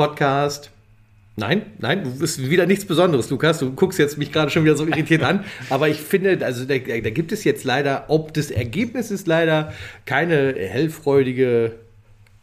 Podcast. Nein, nein, du bist wieder nichts Besonderes, Lukas. Du guckst jetzt mich gerade schon wieder so irritiert an. Aber ich finde, also da, da gibt es jetzt leider, ob des Ergebnisses leider keine hellfreudige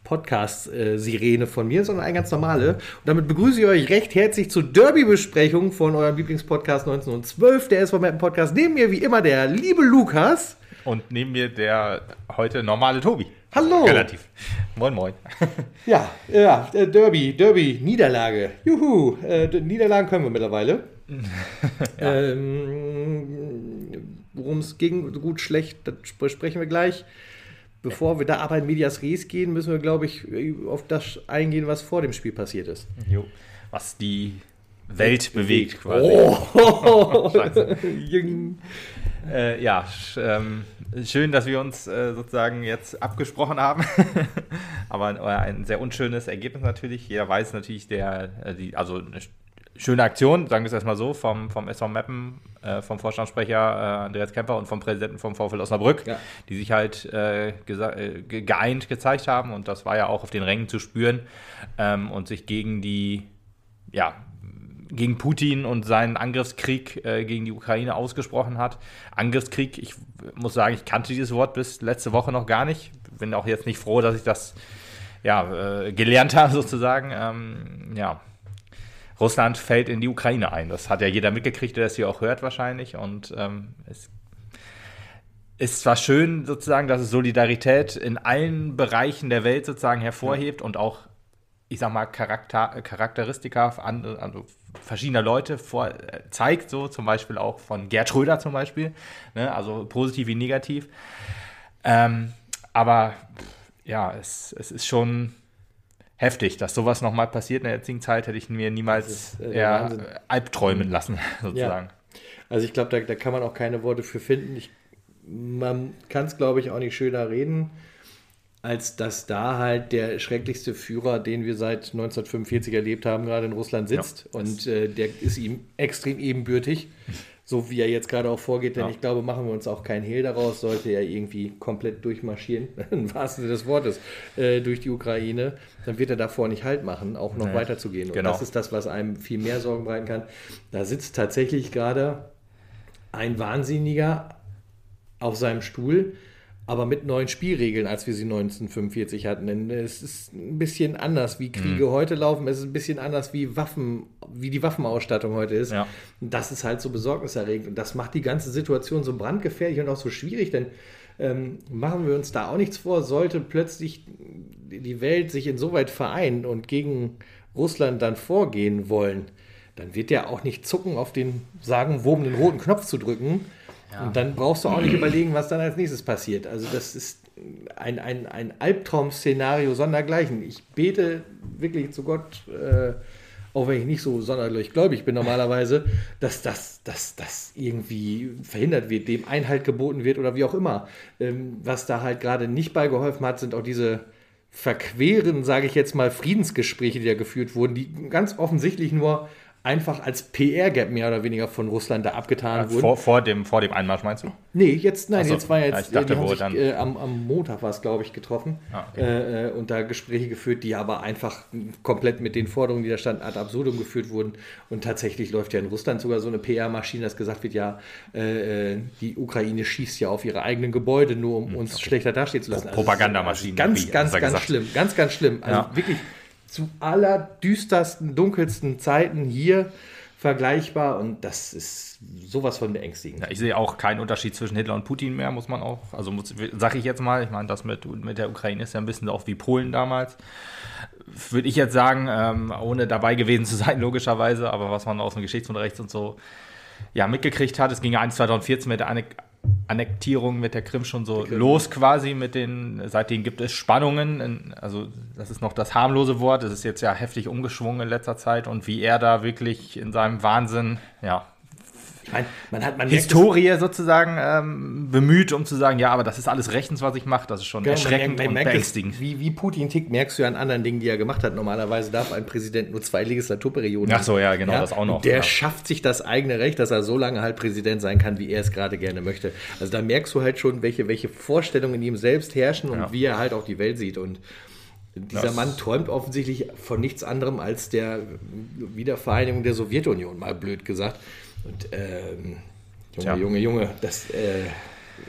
Podcast-Sirene von mir, sondern eine ganz normale. Und damit begrüße ich euch recht herzlich zur Derby-Besprechung von eurem Lieblingspodcast 1912, der SV Mappen Podcast. Neben mir wie immer der liebe Lukas. Und neben mir der heute normale Tobi. Hallo. Relativ. Moin, moin. Ja, ja, äh, Derby, Derby, Niederlage. Juhu, äh, Niederlagen können wir mittlerweile. ja. ähm, Worum es ging, gut, schlecht, das besprechen wir gleich. Bevor wir da aber in Medias Res gehen, müssen wir, glaube ich, auf das eingehen, was vor dem Spiel passiert ist. Jo. Was die Welt bewegt, quasi. Oh, äh, ja, ähm, schön, dass wir uns äh, sozusagen jetzt abgesprochen haben. Aber äh, ein sehr unschönes Ergebnis natürlich. Jeder weiß natürlich, der, äh, die, also eine schöne Aktion, sagen wir es erstmal so, vom, vom SV Meppen, äh, vom Vorstandssprecher äh, Andreas Kemper und vom Präsidenten vom VfL Osnabrück, ja. die sich halt geeint gezeigt haben. Und das war ja auch auf den Rängen zu spüren ähm, und sich gegen die, ja, gegen Putin und seinen Angriffskrieg äh, gegen die Ukraine ausgesprochen hat. Angriffskrieg, ich muss sagen, ich kannte dieses Wort bis letzte Woche noch gar nicht. Bin auch jetzt nicht froh, dass ich das ja, äh, gelernt habe, sozusagen. Ähm, ja. Russland fällt in die Ukraine ein. Das hat ja jeder mitgekriegt, der das hier auch hört wahrscheinlich. Und ähm, es ist zwar schön sozusagen, dass es Solidarität in allen Bereichen der Welt sozusagen hervorhebt und auch ich sag mal, Charakter, Charakteristika also verschiedener Leute vor, äh, zeigt, so zum Beispiel auch von Gerd Schröder zum Beispiel, ne? also positiv wie negativ. Ähm, aber ja, es, es ist schon heftig, dass sowas nochmal passiert in der jetzigen Zeit, hätte ich mir niemals ist, äh, albträumen lassen, sozusagen. Ja. Also ich glaube, da, da kann man auch keine Worte für finden. Ich, man kann es, glaube ich, auch nicht schöner reden als dass da halt der schrecklichste Führer, den wir seit 1945 erlebt haben, gerade in Russland sitzt. Ja, und äh, der ist ihm extrem ebenbürtig, so wie er jetzt gerade auch vorgeht. Denn ja. ich glaube, machen wir uns auch keinen Hehl daraus, sollte er irgendwie komplett durchmarschieren, im wahrsten Sinne des Wortes, äh, durch die Ukraine, dann wird er davor nicht Halt machen, auch noch nee. weiterzugehen. Und genau. das ist das, was einem viel mehr Sorgen bereiten kann. Da sitzt tatsächlich gerade ein Wahnsinniger auf seinem Stuhl, aber mit neuen Spielregeln, als wir sie 1945 hatten. Denn es ist ein bisschen anders, wie Kriege mhm. heute laufen. Es ist ein bisschen anders, wie Waffen, wie die Waffenausstattung heute ist. Ja. Das ist halt so besorgniserregend. Und das macht die ganze Situation so brandgefährlich und auch so schwierig, denn ähm, machen wir uns da auch nichts vor, sollte plötzlich die Welt sich insoweit vereinen und gegen Russland dann vorgehen wollen, dann wird der auch nicht zucken, auf den sagenwobenen roten Knopf zu drücken ja. Und dann brauchst du auch nicht überlegen, was dann als nächstes passiert. Also das ist ein, ein, ein Albtraum-Szenario sondergleichen. Ich bete wirklich zu Gott, äh, auch wenn ich nicht so sonderlich gläubig bin normalerweise, dass das dass, dass irgendwie verhindert wird, dem Einhalt geboten wird oder wie auch immer. Ähm, was da halt gerade nicht beigeholfen hat, sind auch diese verqueren, sage ich jetzt mal, Friedensgespräche, die da geführt wurden, die ganz offensichtlich nur einfach als PR-Gap mehr oder weniger von Russland da abgetan ja, wurden. Vor, vor, dem, vor dem Einmarsch meinst du? Nee, jetzt, nein, so. jetzt war jetzt, ja, dachte, wo sich, dann äh, am, am, Montag war es, glaube ich, getroffen ah, okay. Äh, äh, und da Gespräche geführt, die aber einfach komplett mit den Forderungen, die da standen, ad absurdum geführt wurden und tatsächlich läuft ja in Russland sogar so eine PR-Maschine, dass gesagt wird, ja, äh, äh, die Ukraine schießt ja auf ihre eigenen Gebäude, nur um hm, uns okay. schlechter dastehen zu lassen. Also Propagandamaschine. Ganz, ganz, ganz gesagt. schlimm, ganz, ganz schlimm. Also ja. wirklich zu allerdüstersten, dunkelsten Zeiten hier vergleichbar und das ist sowas von beängstigend. Ja, ich sehe auch keinen Unterschied zwischen Hitler und Putin mehr, muss man auch, also sage ich jetzt mal, ich meine, das mit, mit der Ukraine ist ja ein bisschen auch wie Polen damals. Würde ich jetzt sagen, ähm, ohne dabei gewesen zu sein, logischerweise, aber was man aus dem Geschichtsunterricht und so ja, mitgekriegt hat, es ging ja 1 2014 mit der Annektierung mit der Krim schon so los quasi mit den, seitdem gibt es Spannungen, also das ist noch das harmlose Wort, das ist jetzt ja heftig umgeschwungen in letzter Zeit und wie er da wirklich in seinem Wahnsinn, ja, meine, man hat, man Historie sozusagen ähm, bemüht, um zu sagen, ja, aber das ist alles rechtens, was ich mache. Das ist schon genau, erschreckend man und beängstigend. Es, wie, wie Putin tickt, merkst du ja an anderen Dingen, die er gemacht hat. Normalerweise darf ein Präsident nur zwei Legislaturperioden. Ach so, ja, genau, ja? das auch noch. Der ja. schafft sich das eigene Recht, dass er so lange halt Präsident sein kann, wie er es gerade gerne möchte. Also da merkst du halt schon, welche, welche Vorstellungen in ihm selbst herrschen und ja. wie er halt auch die Welt sieht. Und Dieser Das- Mann träumt offensichtlich von nichts anderem als der Wiedervereinigung der Sowjetunion, mal blöd gesagt. Und ähm, Junge, Tja. Junge, Junge, das äh,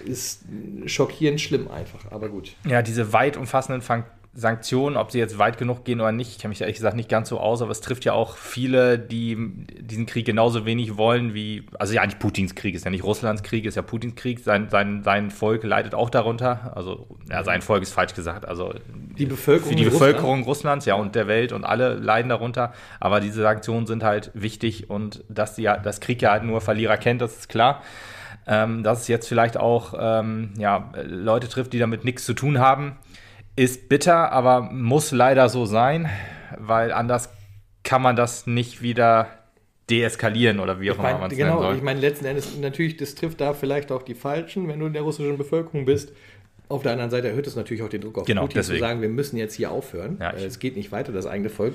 ist schockierend schlimm einfach, aber gut. Ja, diese weit umfassenden Fun Sanktionen, ob sie jetzt weit genug gehen oder nicht, ich kenne mich ehrlich gesagt nicht ganz so aus, aber es trifft ja auch viele, die diesen Krieg genauso wenig wollen wie, also ja nicht Putins Krieg, ist ja nicht Russlands Krieg, ist ja Putins Krieg, sein, sein, sein Volk leidet auch darunter, also ja, sein Volk ist falsch gesagt, also Die Bevölkerung für die Bevölkerung Russlands, ja, und der Welt und alle leiden darunter. Aber diese Sanktionen sind halt wichtig und dass die, ja- das Krieg ja halt nur Verlierer kennt, das ist klar. Ähm, dass es jetzt vielleicht auch ähm, ja, Leute trifft, die damit nichts zu tun haben, ist bitter, aber muss leider so sein, weil anders kann man das nicht wieder deeskalieren oder wie auch immer man es genau, soll. ich meine, letzten Endes natürlich, das trifft da vielleicht auch die Falschen, wenn du in der russischen Bevölkerung bist. Auf der anderen Seite erhöht es natürlich auch den Druck auf Genau, Putin deswegen. zu sagen, wir müssen jetzt hier aufhören. Ja, es geht nicht weiter, das eigene Volk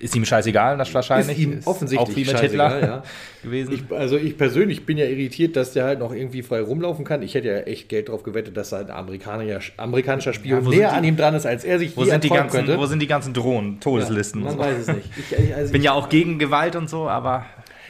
Ist ihm scheißegal, das wahrscheinlich. ist ihm offensichtlich auch wie mit Hitler ja. gewesen. Ich, also ich persönlich bin ja irritiert, dass der halt noch irgendwie frei rumlaufen kann. Ich hätte ja echt Geld drauf gewettet, dass ein Amerikaner, amerikanischer Spion Ja, näher die- an ihm dran ist, als er sich wo, sind die ganzen, könnte. wo sind die ganzen Drohnen, Todeslisten Man und so? weiß es nicht. Ich, also bin ja auch gegen Gewalt und so, aber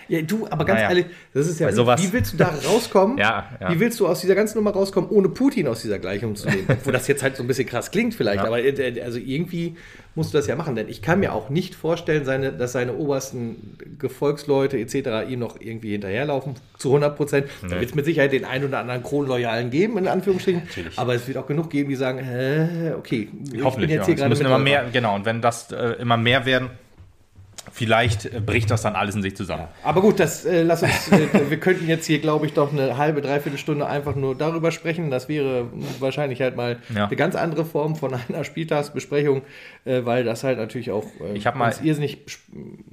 Ja, du, aber ganz Naja. ehrlich, das ist ja, sowas- wie willst du da rauskommen? Ja, ja. Wie willst du aus dieser ganzen Nummer rauskommen, ohne Putin aus dieser Gleichung zu nehmen? Wo das jetzt halt so ein bisschen krass klingt vielleicht, Ja. aber äh, also irgendwie musst du das ja machen, denn ich kann mir auch nicht vorstellen, seine, dass seine obersten Gefolgsleute etc. ihm noch irgendwie hinterherlaufen, zu 100 Prozent. Da Nee. wird es mit Sicherheit den einen oder anderen Kronloyalen geben, in Anführungsstrichen, Natürlich. aber es wird auch genug geben, die sagen, äh, okay, ich bin jetzt hier ja. Gerade müssen immer mehr, genau, und wenn das äh, immer mehr werden, vielleicht äh, bricht das dann alles in sich zusammen. Aber gut, das äh, lass uns, äh, wir könnten jetzt hier, glaube ich, doch eine halbe, dreiviertel Stunde einfach nur darüber sprechen. Das wäre wahrscheinlich halt mal Ja. eine ganz andere Form von einer Spieltagsbesprechung, äh, weil das halt natürlich auch äh, Ich mal- uns irrsinnig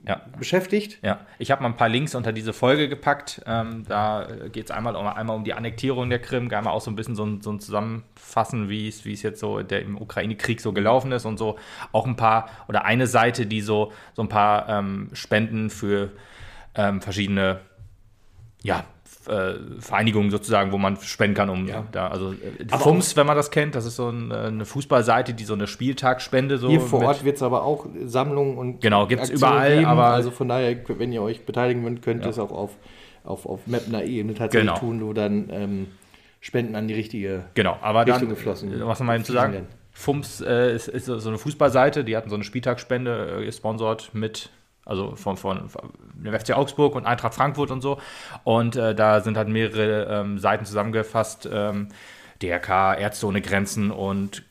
Ja. beschäftigt. Ja, ich habe mal ein paar Links unter diese Folge gepackt. Ähm, da geht es einmal um, einmal um die Annektierung der Krim, einmal auch so ein bisschen so ein, so ein Zusammenfassen, wie es wie es jetzt so der, im Ukraine-Krieg so gelaufen ist und so auch ein paar oder eine Seite, die so, so ein paar ähm, Spenden für ähm, verschiedene ja, Vereinigungen sozusagen, wo man spenden kann, um Ja. da, also äh, FUMS, wenn man das kennt, das ist so äh, eine Fußballseite, die so eine Spieltagsspende so Hier vor Ort wird es aber auch Sammlungen und Genau, gibt's Aktionen überall, aber- also von daher, wenn ihr euch beteiligen wollt, könnt ihr Ja. es auch auf, auf, auf Mapner Ebene tatsächlich Genau. tun, wo dann ähm, Spenden an die richtige Genau, aber Richtung dann, geflossen. äh, was noch mal eben zu sagen, werden. FUMS äh, ist, ist so eine Fußballseite, die hatten so eine Spieltagsspende äh, gesponsert mit, also von, von dem FC Augsburg und Eintracht Frankfurt und so. Und äh, da sind halt mehrere ähm, Seiten zusammengefasst, ähm, DRK, Ärzte ohne Grenzen und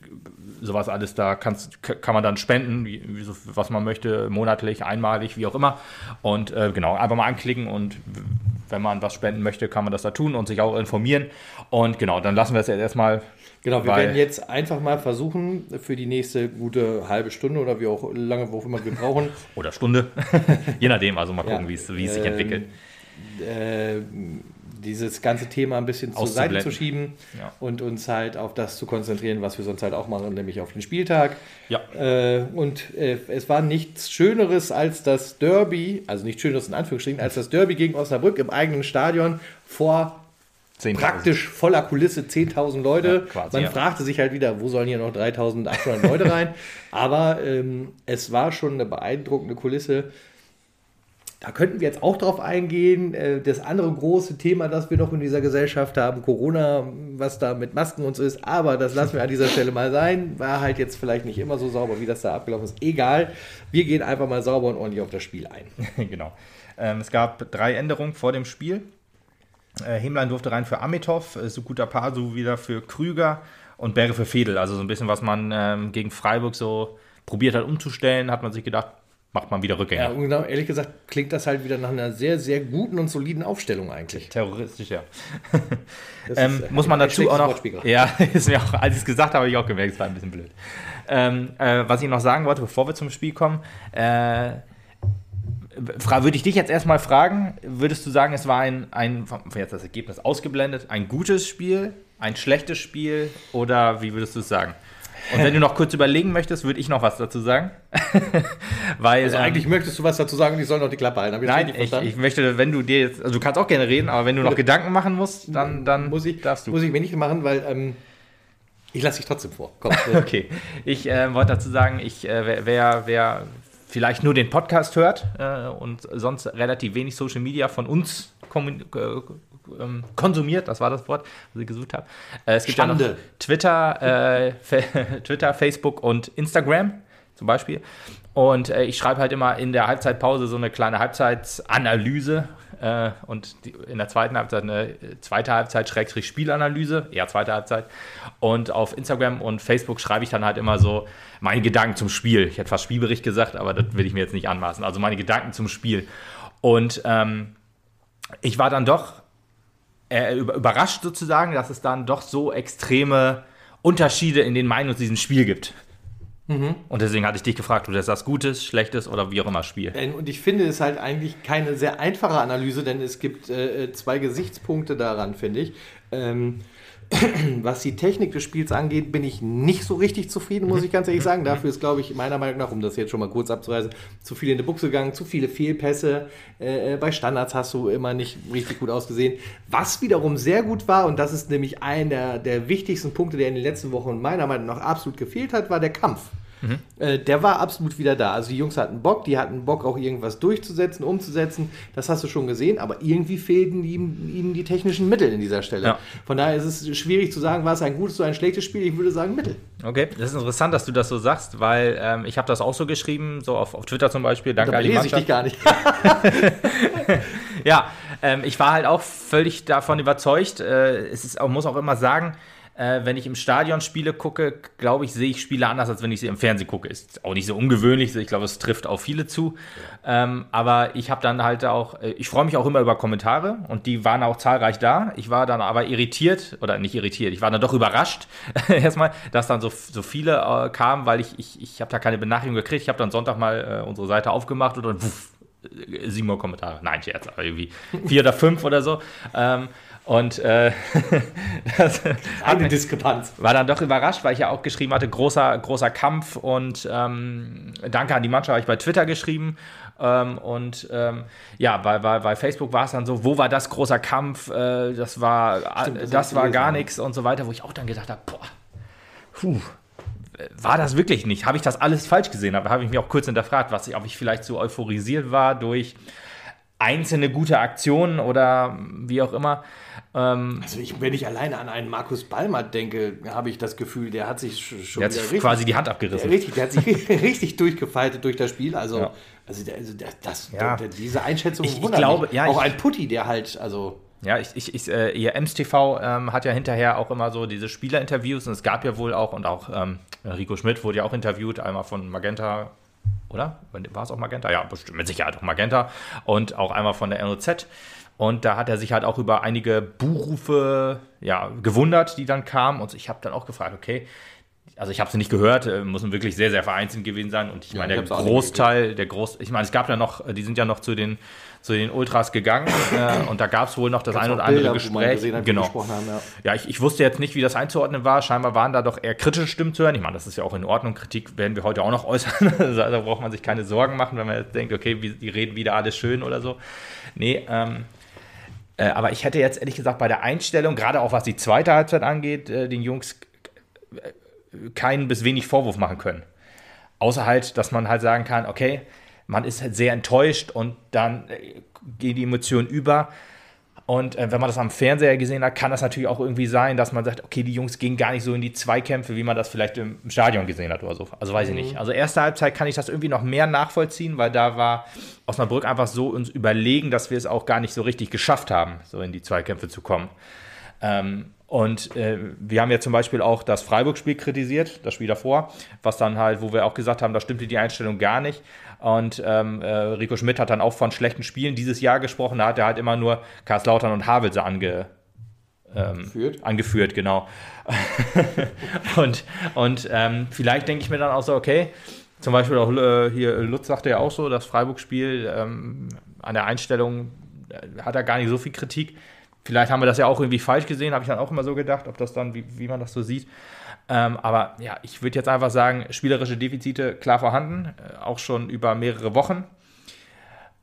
sowas alles, da kannst, kann man dann spenden, wie, was man möchte, monatlich, einmalig, wie auch immer. Und äh, genau, einfach mal anklicken und wenn man was spenden möchte, kann man das da tun und sich auch informieren. Und genau, dann lassen wir es jetzt erstmal. Genau, wir werden jetzt einfach mal versuchen, für die nächste gute halbe Stunde oder wie auch lange, wo auch immer wir brauchen, Oder Stunde. Je nachdem, also mal gucken, Ja. wie es sich Ähm, entwickelt. äh, dieses ganze Thema ein bisschen zur Seite zu schieben Ja. und uns halt auf das zu konzentrieren, was wir sonst halt auch machen, nämlich auf den Spieltag. Ja. Äh, und äh, es war nichts Schöneres als das Derby, also nicht Schöneres in Anführungsstrichen, als das Derby gegen Osnabrück im eigenen Stadion vor 10.000. praktisch voller Kulisse 10.000 Leute. Ja, quasi, Man ja. fragte sich halt wieder, wo sollen hier noch 3.800 Leute rein? Aber ähm, es war schon eine beeindruckende Kulisse. Da könnten wir jetzt auch drauf eingehen. Äh, Das andere große Thema, das wir noch in dieser Gesellschaft haben, Corona, was da mit Masken und so ist, aber das lassen wir an dieser Stelle mal sein. War halt jetzt vielleicht nicht immer so sauber, wie das da abgelaufen ist. Egal, wir gehen einfach mal sauber und ordentlich auf das Spiel ein. genau. Ähm, es gab drei Änderungen vor dem Spiel. Äh, Hemlein durfte rein für Amitov, äh, Sukuta Pasu wieder für Krüger und Berre für Fedel. Also so ein bisschen, was man ähm, gegen Freiburg so probiert hat umzustellen, hat man sich gedacht, macht man wieder Ja, Rückgänger. und genau, ehrlich gesagt klingt das halt wieder nach einer sehr, sehr guten und soliden Aufstellung eigentlich. Terroristisch, ja. Ähm, ist, äh, muss man dazu auch noch. Ja, ist mir auch, als ich es gesagt habe, habe ich auch gemerkt, es war ein bisschen blöd. Ähm, äh, was ich noch sagen wollte, bevor wir zum Spiel kommen, äh, würde ich dich jetzt erstmal fragen, würdest du sagen, es war ein, ein, jetzt das Ergebnis ausgeblendet, ein gutes Spiel, ein schlechtes Spiel oder wie würdest du es sagen? Und wenn du noch kurz überlegen möchtest, würde ich noch was dazu sagen. Weil Also ähm, eigentlich möchtest du was dazu sagen und ich soll noch die Klappe halten. Ich Nein, ich, ich möchte, wenn du dir jetzt, also du kannst auch gerne reden, aber wenn du noch Gedanken machen musst, dann, dann muss ich, darfst du. muss ich mir nicht machen, weil ähm, Ich lasse dich trotzdem vor. Komm. okay. Ich äh, wollte dazu sagen, ich, äh, wer, wer vielleicht nur den Podcast hört äh, und sonst relativ wenig Social Media von uns äh, ähm, konsumiert, das war das Wort, was ich gesucht habe. Äh, es gibt Schande. ja noch Twitter, äh, Twitter, Facebook und Instagram zum Beispiel. Und äh, ich schreibe halt immer in der Halbzeitpause so eine kleine Halbzeitsanalyse äh, und die, in der zweiten Halbzeit eine zweite Halbzeit Schrägstrich Spielanalyse, eher zweite Halbzeit. Und auf Instagram und Facebook schreibe ich dann halt immer so meine Gedanken zum Spiel. Ich hätte fast Spielbericht gesagt, aber das will ich mir jetzt nicht anmaßen. Also meine Gedanken zum Spiel. Und ähm, ich war dann doch äh, überrascht sozusagen, dass es dann doch so extreme Unterschiede in den Meinungen zu diesem Spiel gibt. Mhm. Und deswegen hatte ich dich gefragt, du das Gutes, Schlechtes oder wie auch immer Spiel. Äh, und ich finde es halt eigentlich keine sehr einfache Analyse, denn es gibt äh, äh zwei Gesichtspunkte daran, finde ich. Ähm, was die Technik des Spiels angeht, bin ich nicht so richtig zufrieden, muss ich ganz ehrlich sagen. Dafür ist, glaube ich, meiner Meinung nach, um das jetzt schon mal kurz abzureisen, zu viel in die Buchse gegangen, zu viele Fehlpässe. Äh, bei Standards hast du immer nicht richtig gut ausgesehen. Was wiederum sehr gut war, und das ist nämlich einer der wichtigsten Punkte, der in den letzten Wochen meiner Meinung nach absolut gefehlt hat, war der Kampf. Mhm. Äh, der war absolut wieder da. Also die Jungs hatten Bock, die hatten Bock auch irgendwas durchzusetzen, umzusetzen. Das hast du schon gesehen, aber irgendwie fehlten ihm, ihm die technischen Mittel in dieser Stelle. Ja. Von daher ist es schwierig zu sagen, war es ein gutes oder ein schlechtes Spiel. Ich würde sagen Mittel. Okay, das ist interessant, dass du das so sagst, weil ähm, ich habe das auch so geschrieben, so auf, auf Twitter zum Beispiel. Danke an die lese ich dich gar nicht. ja, ähm, ich war halt auch völlig davon überzeugt. Äh, es ist, muss auch immer sagen, äh, wenn ich im Stadion Spiele gucke, glaube ich, sehe ich Spiele anders, als wenn ich sie im Fernsehen gucke. Ist auch nicht so ungewöhnlich. Ich glaube, es trifft auch viele zu. Ja. Ähm, aber ich habe dann halt auch, äh, ich freue mich auch immer über Kommentare und die waren auch zahlreich da. Ich war dann aber irritiert, oder nicht irritiert, ich war dann doch überrascht, erstmal, dass dann so, so viele äh, kamen, weil ich, ich, ich habe da keine Benachrichtigung gekriegt. Ich habe dann Sonntag mal äh, unsere Seite aufgemacht und dann wuff, sieben Kommentare. Nein, Scherz, aber irgendwie vier oder fünf oder so. Ähm, und äh, das eine Diskrepanz. War dann doch überrascht, weil ich ja auch geschrieben hatte, großer, großer Kampf und ähm, danke an die Mannschaft, habe ich bei Twitter geschrieben. Ähm, und ähm, ja, bei, bei, bei Facebook war es dann so, wo war das großer Kampf? Äh, das war, Stimmt, das, das war gar nichts und so weiter, wo ich auch dann gedacht habe, boah, puh, war das wirklich nicht? Habe ich das alles falsch gesehen? Da habe ich mich auch kurz hinterfragt, was ich, ob ich vielleicht so euphorisiert war durch einzelne gute Aktionen oder wie auch immer. Ähm, also ich, wenn ich alleine an einen Markus Ballmer denke, habe ich das Gefühl, der hat sich schon der hat sich richtig, quasi die Hand abgerissen. Der, richtig, der hat sich richtig durchgefaltet durch das Spiel. Also, ja. also, der, also das, ja. der, diese Einschätzung ich, ich glaube, ja, auch ein Putti, der halt, also ja, ich, ich, ich äh, ihr MSTV ähm, hat ja hinterher auch immer so diese Spielerinterviews und es gab ja wohl auch und auch ähm, Rico Schmidt wurde ja auch interviewt, einmal von Magenta, oder? War es auch Magenta? Ja, bestimmt, mit Sicherheit auch Magenta und auch einmal von der NOZ. Und da hat er sich halt auch über einige Buchrufe ja, gewundert, die dann kamen. Und ich habe dann auch gefragt, okay, also ich habe sie nicht gehört, äh, müssen wirklich sehr, sehr vereinzelt gewesen sein. Und ich ja, meine, der Großteil, der Groß, ich meine, es gab ja noch, die sind ja noch zu den, zu den Ultras gegangen äh, und da gab es wohl noch das ein oder andere Bilder, Gespräch. Gesehen, genau. Haben, ja. ja, ich, ich wusste jetzt nicht, wie das einzuordnen war. Scheinbar waren da doch eher kritische Stimmen zu hören. Ich meine, das ist ja auch in Ordnung. Kritik werden wir heute auch noch äußern. da braucht man sich keine Sorgen machen, wenn man jetzt denkt, okay, die reden wieder alles schön oder so. Nee, ähm, äh, aber ich hätte jetzt ehrlich gesagt bei der Einstellung, gerade auch was die zweite Halbzeit angeht, äh, den Jungs keinen bis wenig Vorwurf machen können. Außer halt, dass man halt sagen kann, okay, man ist halt sehr enttäuscht und dann gehen die Emotionen über. Und äh, wenn man das am Fernseher gesehen hat, kann das natürlich auch irgendwie sein, dass man sagt, okay, die Jungs gehen gar nicht so in die Zweikämpfe, wie man das vielleicht im Stadion gesehen hat oder so. Also weiß mhm. ich nicht. Also erste Halbzeit kann ich das irgendwie noch mehr nachvollziehen, weil da war Osnabrück einfach so uns überlegen, dass wir es auch gar nicht so richtig geschafft haben, so in die Zweikämpfe zu kommen. Ähm, und äh, wir haben ja zum Beispiel auch das Freiburg-Spiel kritisiert, das Spiel davor, was dann halt, wo wir auch gesagt haben, da stimmte die Einstellung gar nicht. Und ähm, äh, Rico Schmidt hat dann auch von schlechten Spielen dieses Jahr gesprochen. Da hat er halt immer nur Karlslautern und Havelse ange, ähm, angeführt, genau. und und ähm, vielleicht denke ich mir dann auch so, okay, zum Beispiel auch äh, hier Lutz sagte ja auch so, das Freiburg-Spiel ähm, an der Einstellung äh, hat er gar nicht so viel Kritik. Vielleicht haben wir das ja auch irgendwie falsch gesehen, habe ich dann auch immer so gedacht, ob das dann, wie, wie man das so sieht. Ähm, aber ja, ich würde jetzt einfach sagen, spielerische Defizite klar vorhanden, äh, auch schon über mehrere Wochen.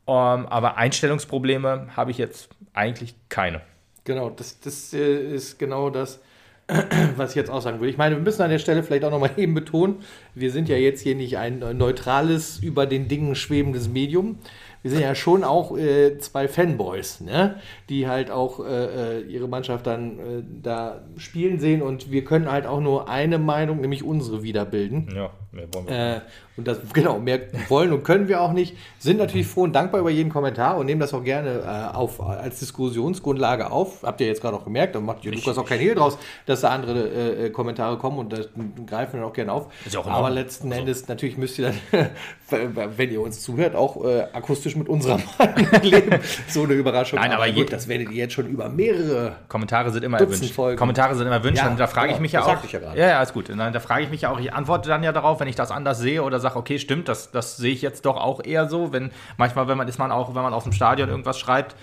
Ähm, aber Einstellungsprobleme habe ich jetzt eigentlich keine. Genau, das, das äh, ist genau das, was ich jetzt auch sagen würde. Ich meine, wir müssen an der Stelle vielleicht auch nochmal eben betonen, wir sind ja jetzt hier nicht ein neutrales, über den Dingen schwebendes Medium wir sind ja schon auch äh, zwei Fanboys, ne? die halt auch äh, äh, ihre Mannschaft dann äh, da spielen sehen und wir können halt auch nur eine Meinung, nämlich unsere, wiederbilden. Ja, mehr wollen wir. Äh, und das, genau, mehr wollen und können wir auch nicht. Sind natürlich froh und dankbar über jeden Kommentar und nehmen das auch gerne äh, auf, als Diskussionsgrundlage auf. Habt ihr jetzt gerade auch gemerkt, da macht Lukas auch kein Hehl draus, dass da andere Kommentare kommen und das greifen wir auch gerne auf. Auch Aber letzten also. Endes, natürlich müsst ihr dann, wenn ihr uns zuhört, auch akustisch realistisch mit unserer Meinung leben. So eine Überraschung. Nein, aber, aber gut, das werdet ihr jetzt schon über mehrere Kommentare sind immer erwünscht. Folgen. Kommentare sind immer erwünscht. Ja, da frage ich mich ja auch. Ja, ja, ja, ist gut. Da frage ich mich ja auch. Ich antworte dann ja darauf, wenn ich das anders sehe oder sage, okay, stimmt, das, das sehe ich jetzt doch auch eher so. Wenn manchmal, wenn man ist man auch, wenn man aus dem Stadion irgendwas schreibt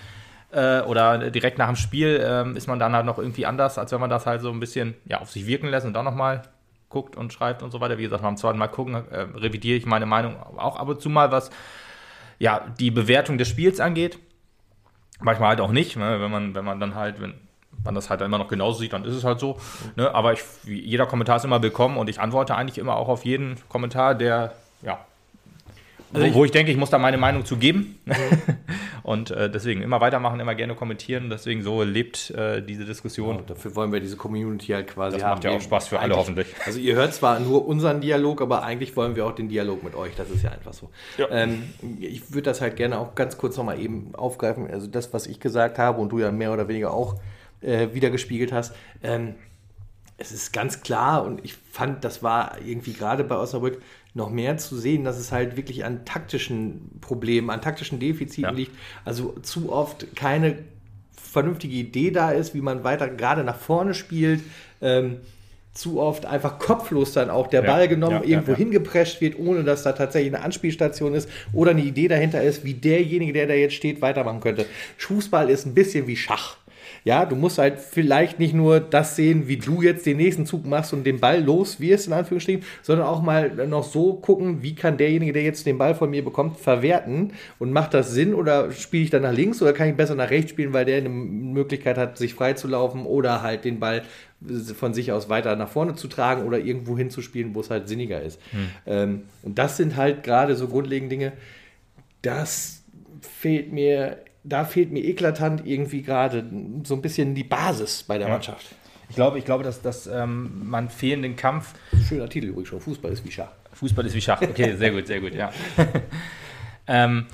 äh, oder direkt nach dem Spiel, äh, ist man dann halt noch irgendwie anders, als wenn man das halt so ein bisschen ja, auf sich wirken lässt und dann nochmal guckt und schreibt und so weiter. Wie gesagt, beim zweiten Mal gucken, äh, revidiere ich meine Meinung auch ab und zu mal, was ja, die Bewertung des Spiels angeht. Manchmal halt auch nicht, ne? wenn man, wenn man dann halt, wenn man das halt immer noch genauso sieht, dann ist es halt so. Ne? Aber ich, jeder Kommentar ist immer willkommen und ich antworte eigentlich immer auch auf jeden Kommentar, der ja, also wo ich denke, ich muss da meine Meinung zu geben. Mhm. und äh, deswegen immer weitermachen, immer gerne kommentieren. Deswegen so lebt äh, diese Diskussion. Ja, dafür wollen wir diese Community halt quasi das haben. Macht ja auch Spaß für alle hoffentlich. Also ihr hört zwar nur unseren Dialog, aber eigentlich wollen wir auch den Dialog mit euch. Das ist ja einfach so. Ja. Ähm, ich würde das halt gerne auch ganz kurz nochmal eben aufgreifen. Also das, was ich gesagt habe und du ja mehr oder weniger auch äh, wieder gespiegelt hast. Ähm, es ist ganz klar und ich fand, das war irgendwie gerade bei Osnabrück noch mehr zu sehen, dass es halt wirklich an taktischen Problemen, an taktischen Defiziten ja. liegt. Also zu oft keine vernünftige Idee da ist, wie man weiter gerade nach vorne spielt. Ähm, zu oft einfach kopflos dann auch der ja, Ball genommen, ja, irgendwo ja, hingeprescht wird, ohne dass da tatsächlich eine Anspielstation ist oder eine Idee dahinter ist, wie derjenige, der da jetzt steht, weitermachen könnte. Fußball ist ein bisschen wie Schach. Ja, du musst halt vielleicht nicht nur das sehen, wie du jetzt den nächsten Zug machst und den Ball los wirst, in Anführungsstrichen, sondern auch mal noch so gucken, wie kann derjenige, der jetzt den Ball von mir bekommt, verwerten und macht das Sinn oder spiele ich dann nach links oder kann ich besser nach rechts spielen, weil der eine Möglichkeit hat, sich freizulaufen oder halt den Ball von sich aus weiter nach vorne zu tragen oder irgendwo hinzuspielen, wo es halt sinniger ist. Hm. Ähm, und das sind halt gerade so grundlegende Dinge, das fehlt mir da fehlt mir eklatant irgendwie gerade so ein bisschen die Basis bei der ja. Mannschaft. Ich glaube, ich glaube, dass, dass ähm, man fehlenden Kampf. Schöner Titel übrigens schon. Fußball ist wie Schach. Fußball ist wie Schach. Okay, sehr gut, sehr gut, ja. ähm,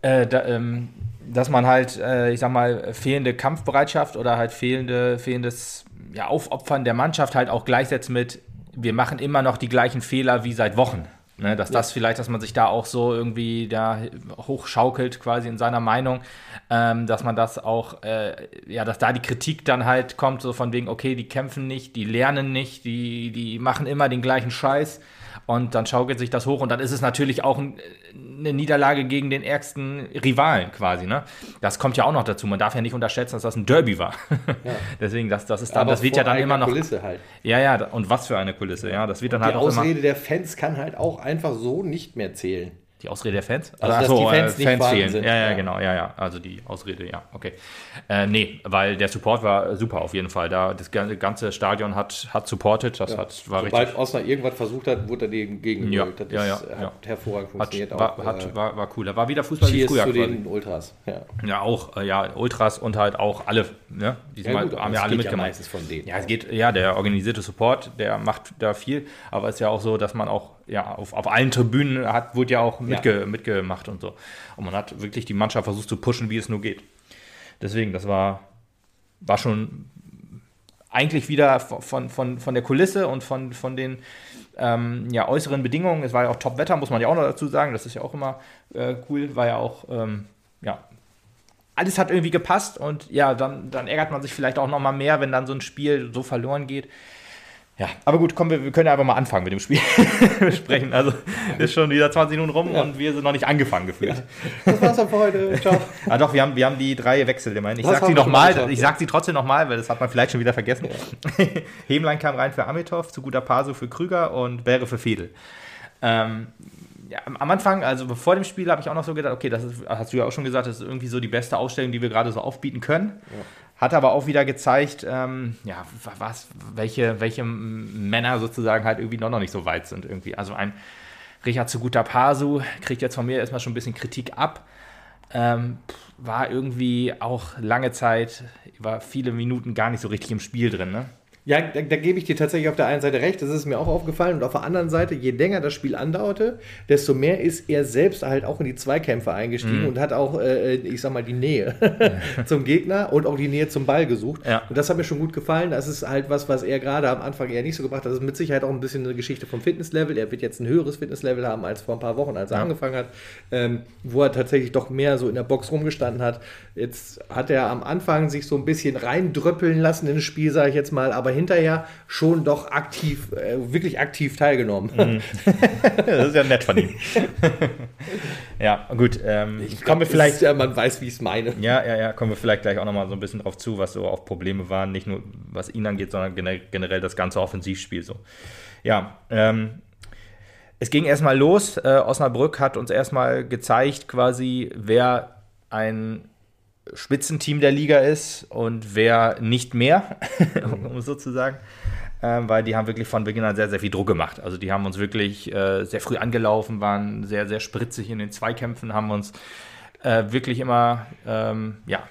äh, da, ähm, dass man halt, äh, ich sag mal, fehlende Kampfbereitschaft oder halt fehlende, fehlendes ja, Aufopfern der Mannschaft halt auch gleichsetzt mit, wir machen immer noch die gleichen Fehler wie seit Wochen. Ne, dass ja. das vielleicht, dass man sich da auch so irgendwie da hochschaukelt quasi in seiner Meinung, ähm, dass man das auch, äh, ja, dass da die Kritik dann halt kommt, so von wegen, okay, die kämpfen nicht, die lernen nicht, die, die machen immer den gleichen Scheiß. Und dann schaukelt sich das hoch und dann ist es natürlich auch ein, eine Niederlage gegen den ärgsten Rivalen quasi. Ne? Das kommt ja auch noch dazu. Man darf ja nicht unterschätzen, dass das ein Derby war. Ja. Deswegen, das, das ist dann, Aber das wird ja dann immer noch. Kulisse halt. Ja, ja, und was für eine Kulisse, ja. Das wird dann und halt die auch. Ausrede der Fans kann halt auch einfach so nicht mehr zählen. Die Ausrede der Fans? Also, also dass so, die Fans, äh, Fans fehlen. Sind. Ja, ja, ja, genau, ja, ja. Also die Ausrede, ja, okay. Äh, nee, weil der Support war super auf jeden Fall. Da das ganze Stadion hat, hat supportet, das ja. hat, war Sobald richtig. Osnabrück irgendwas versucht hat, wurde er gegen ja, Das ja, ja, ist, hat hervorragend funktioniert. Hat, war, hat, äh, war, war cool. Da war wieder Fußball wie früher zu quasi. den Ultras. Ja, auch, äh, ja, Ultras und halt auch alle, ne? Diesmal ja, gut, haben ja alle mitgemacht. Ja, von denen. Ja, es geht, ja, der organisierte Support, der macht da viel, aber es ist ja auch so, dass man auch ja, auf, auf allen Tribünen hat, wurde ja auch mitge, ja. mitgemacht und so. Und man hat wirklich die Mannschaft versucht zu pushen, wie es nur geht. Deswegen, das war, war schon eigentlich wieder von, von, von der Kulisse und von, von den ähm, ja, äußeren Bedingungen. Es war ja auch Top-Wetter, muss man ja auch noch dazu sagen. Das ist ja auch immer äh, cool. War ja auch, ähm, ja, alles hat irgendwie gepasst und ja, dann, dann ärgert man sich vielleicht auch noch mal mehr, wenn dann so ein Spiel so verloren geht. Ja, aber gut, komm, wir, wir können ja einfach mal anfangen mit dem Spiel sprechen. Also ist schon wieder 20 Minuten rum ja. und wir sind noch nicht angefangen gefühlt. Ja. Das war's dann für heute. Ciao. ah, doch, wir haben, wir haben die drei Wechsel immerhin. Ich das sag sie nochmal, ich sag sie trotzdem nochmal, weil das hat man vielleicht schon wieder vergessen. Ja. Hemlein kam rein für Amitov, zu guter Paso für Krüger und Bäre für Fiedel. Ähm, ja, am Anfang, also vor dem Spiel, habe ich auch noch so gedacht, okay, das ist, hast du ja auch schon gesagt, das ist irgendwie so die beste Ausstellung, die wir gerade so aufbieten können. Hat aber auch wieder gezeigt, ähm, ja, was, welche, welche Männer sozusagen halt irgendwie noch, noch nicht so weit sind irgendwie. Also ein Richard Suguta Pasu kriegt jetzt von mir erstmal schon ein bisschen Kritik ab. Ähm, war irgendwie auch lange Zeit, war viele Minuten gar nicht so richtig im Spiel drin, ne? Ja, da, da, gebe ich dir tatsächlich auf der einen Seite recht, das ist mir auch aufgefallen. Und auf der anderen Seite, je länger das Spiel andauerte, desto mehr ist er selbst halt auch in die Zweikämpfe eingestiegen mhm. und hat auch, äh, ich sag mal, die Nähe zum Gegner und auch die Nähe zum Ball gesucht. Ja. Und das hat mir schon gut gefallen. Das ist halt was, was er gerade am Anfang eher nicht so gebracht hat. Das ist mit Sicherheit auch ein bisschen eine Geschichte vom Fitnesslevel. Er wird jetzt ein höheres Fitnesslevel haben als vor ein paar Wochen, als er ja. angefangen hat, ähm, wo er tatsächlich doch mehr so in der Box rumgestanden hat. Jetzt hat er am Anfang sich so ein bisschen reindröppeln lassen ins Spiel, sage ich jetzt mal, aber hinterher schon doch aktiv, äh, wirklich aktiv teilgenommen. Mhm. das ist ja nett von ihm. ja, gut. Ähm, ich komme vielleicht, ja, man weiß, wie ich es meine. Ja, ja, ja, kommen wir vielleicht gleich auch nochmal so ein bisschen drauf zu, was so auch Probleme waren, nicht nur was ihn angeht, sondern generell das ganze Offensivspiel so. Ja, ähm, es ging erstmal los. Äh, Osnabrück hat uns erstmal gezeigt, quasi, wer ein Spitzenteam der Liga ist und wer nicht mehr, um es so zu sagen. Ähm, weil die haben wirklich von Beginn an sehr, sehr viel Druck gemacht. Also die haben uns wirklich äh, sehr früh angelaufen, waren sehr, sehr spritzig in den Zweikämpfen, haben uns äh, wirklich immer, ähm, ja,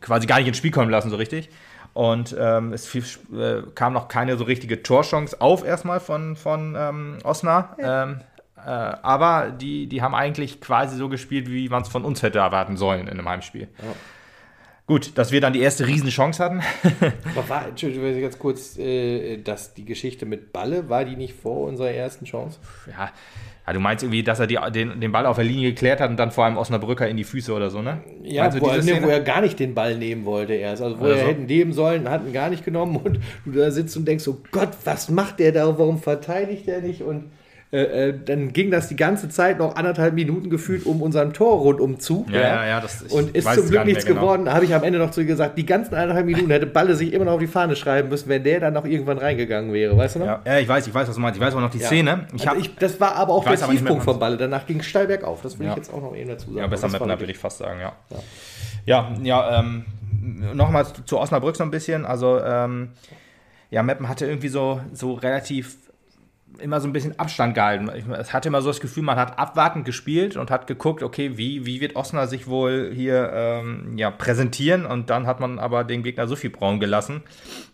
quasi gar nicht ins Spiel kommen lassen, so richtig. Und ähm, es viel, äh, kam noch keine so richtige Torchance auf erstmal von, von ähm, Osnabrück. Ja. Ähm, äh, aber die, die haben eigentlich quasi so gespielt, wie man es von uns hätte erwarten sollen in einem Heimspiel. Ja. Gut, dass wir dann die erste Riesenchance hatten. Aber war, Entschuldigung, ganz kurz, äh, dass die Geschichte mit Balle, war die nicht vor unserer ersten Chance? Ja, ja, du meinst irgendwie, dass er die, den, den Ball auf der Linie geklärt hat und dann vor allem Osnabrücker in die Füße oder so, ne? Ja, wo er, ne, wo er, gar nicht den Ball nehmen wollte erst. Also wo oder er so. hätten nehmen sollen, hat ihn gar nicht genommen und du da sitzt und denkst so, Gott, was macht der da? Warum verteidigt er nicht? Und äh, äh, dann ging das die ganze Zeit noch anderthalb Minuten gefühlt um unseren Tor rundum zu. Ja, ja, ja. Das, und ist zum Glück nichts genau. geworden. Da habe ich am Ende noch zu ihr gesagt, die ganzen anderthalb Minuten hätte Balle sich immer noch auf die Fahne schreiben müssen, wenn der dann noch irgendwann reingegangen wäre. Weißt du noch? Ja, ja ich weiß, ich weiß, was du meinst. Ich weiß aber noch die ja. Szene. Ich also ich, das war aber auch der Tiefpunkt von Balle. Danach ging es steil bergauf. Das will ich jetzt auch noch eben dazu sagen. Ja, besser Mappen, würde ich fast sagen, ja. Ja, ja, ähm, nochmal zu Osnabrück so ein bisschen. Also, ähm, ja, Meppen hatte irgendwie so, so relativ immer so ein bisschen Abstand gehalten. Ich hatte immer so das Gefühl, man hat abwartend gespielt und hat geguckt, okay, wie, wie wird Osnabrück sich wohl hier ähm, ja, präsentieren? Und dann hat man aber den Gegner so viel braun gelassen,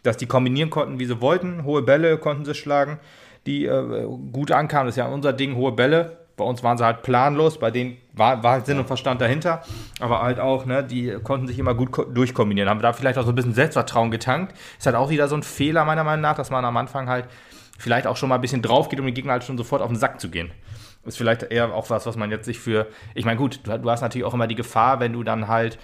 dass die kombinieren konnten, wie sie wollten. Hohe Bälle konnten sie schlagen, die äh, gut ankamen. Das ist ja unser Ding, hohe Bälle. Bei uns waren sie halt planlos, bei denen war, war halt Sinn und Verstand dahinter, aber halt auch, ne, die konnten sich immer gut durchkombinieren, haben da vielleicht auch so ein bisschen Selbstvertrauen getankt. Ist halt auch wieder so ein Fehler meiner Meinung nach, dass man am Anfang halt vielleicht auch schon mal ein bisschen drauf geht, um den Gegner halt schon sofort auf den Sack zu gehen. Ist vielleicht eher auch was, was man jetzt sich für. Ich meine, gut, du, du hast natürlich auch immer die Gefahr, wenn du dann halt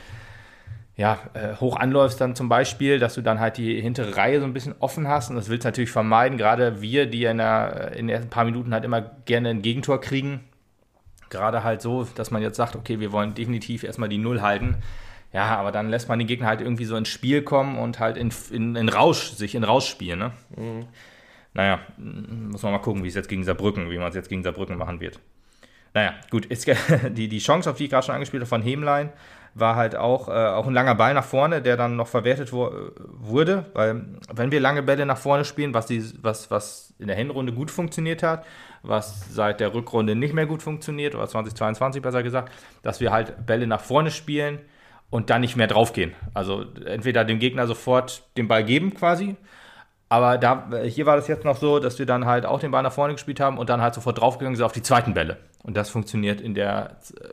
ja, äh, hoch anläufst dann zum Beispiel, dass du dann halt die hintere Reihe so ein bisschen offen hast und das willst du natürlich vermeiden, gerade wir, die in, der, in den ersten paar Minuten halt immer gerne ein Gegentor kriegen, gerade halt so, dass man jetzt sagt, okay, wir wollen definitiv erstmal die Null halten, ja, aber dann lässt man den Gegner halt irgendwie so ins Spiel kommen und halt in, in, in Rausch, sich in Rausch spielen, ne? Mhm. Naja, muss man mal gucken, wie es jetzt gegen Saarbrücken, wie man es jetzt gegen Saarbrücken machen wird. Naja, gut, ist, die, die Chance, auf die ich gerade schon angespielt habe, von Hemlein, war halt auch, äh, auch ein langer Ball nach vorne, der dann noch verwertet wo, wurde, weil wenn wir lange Bälle nach vorne spielen, was, die, was, was in der Hinrunde gut funktioniert hat, was seit der Rückrunde nicht mehr gut funktioniert, oder 2022 besser gesagt, dass wir halt Bälle nach vorne spielen und dann nicht mehr draufgehen. Also entweder dem Gegner sofort den Ball geben quasi aber da, hier war das jetzt noch so, dass wir dann halt auch den Ball nach vorne gespielt haben und dann halt sofort draufgegangen sind auf die zweiten Bälle. Und das funktioniert in der äh,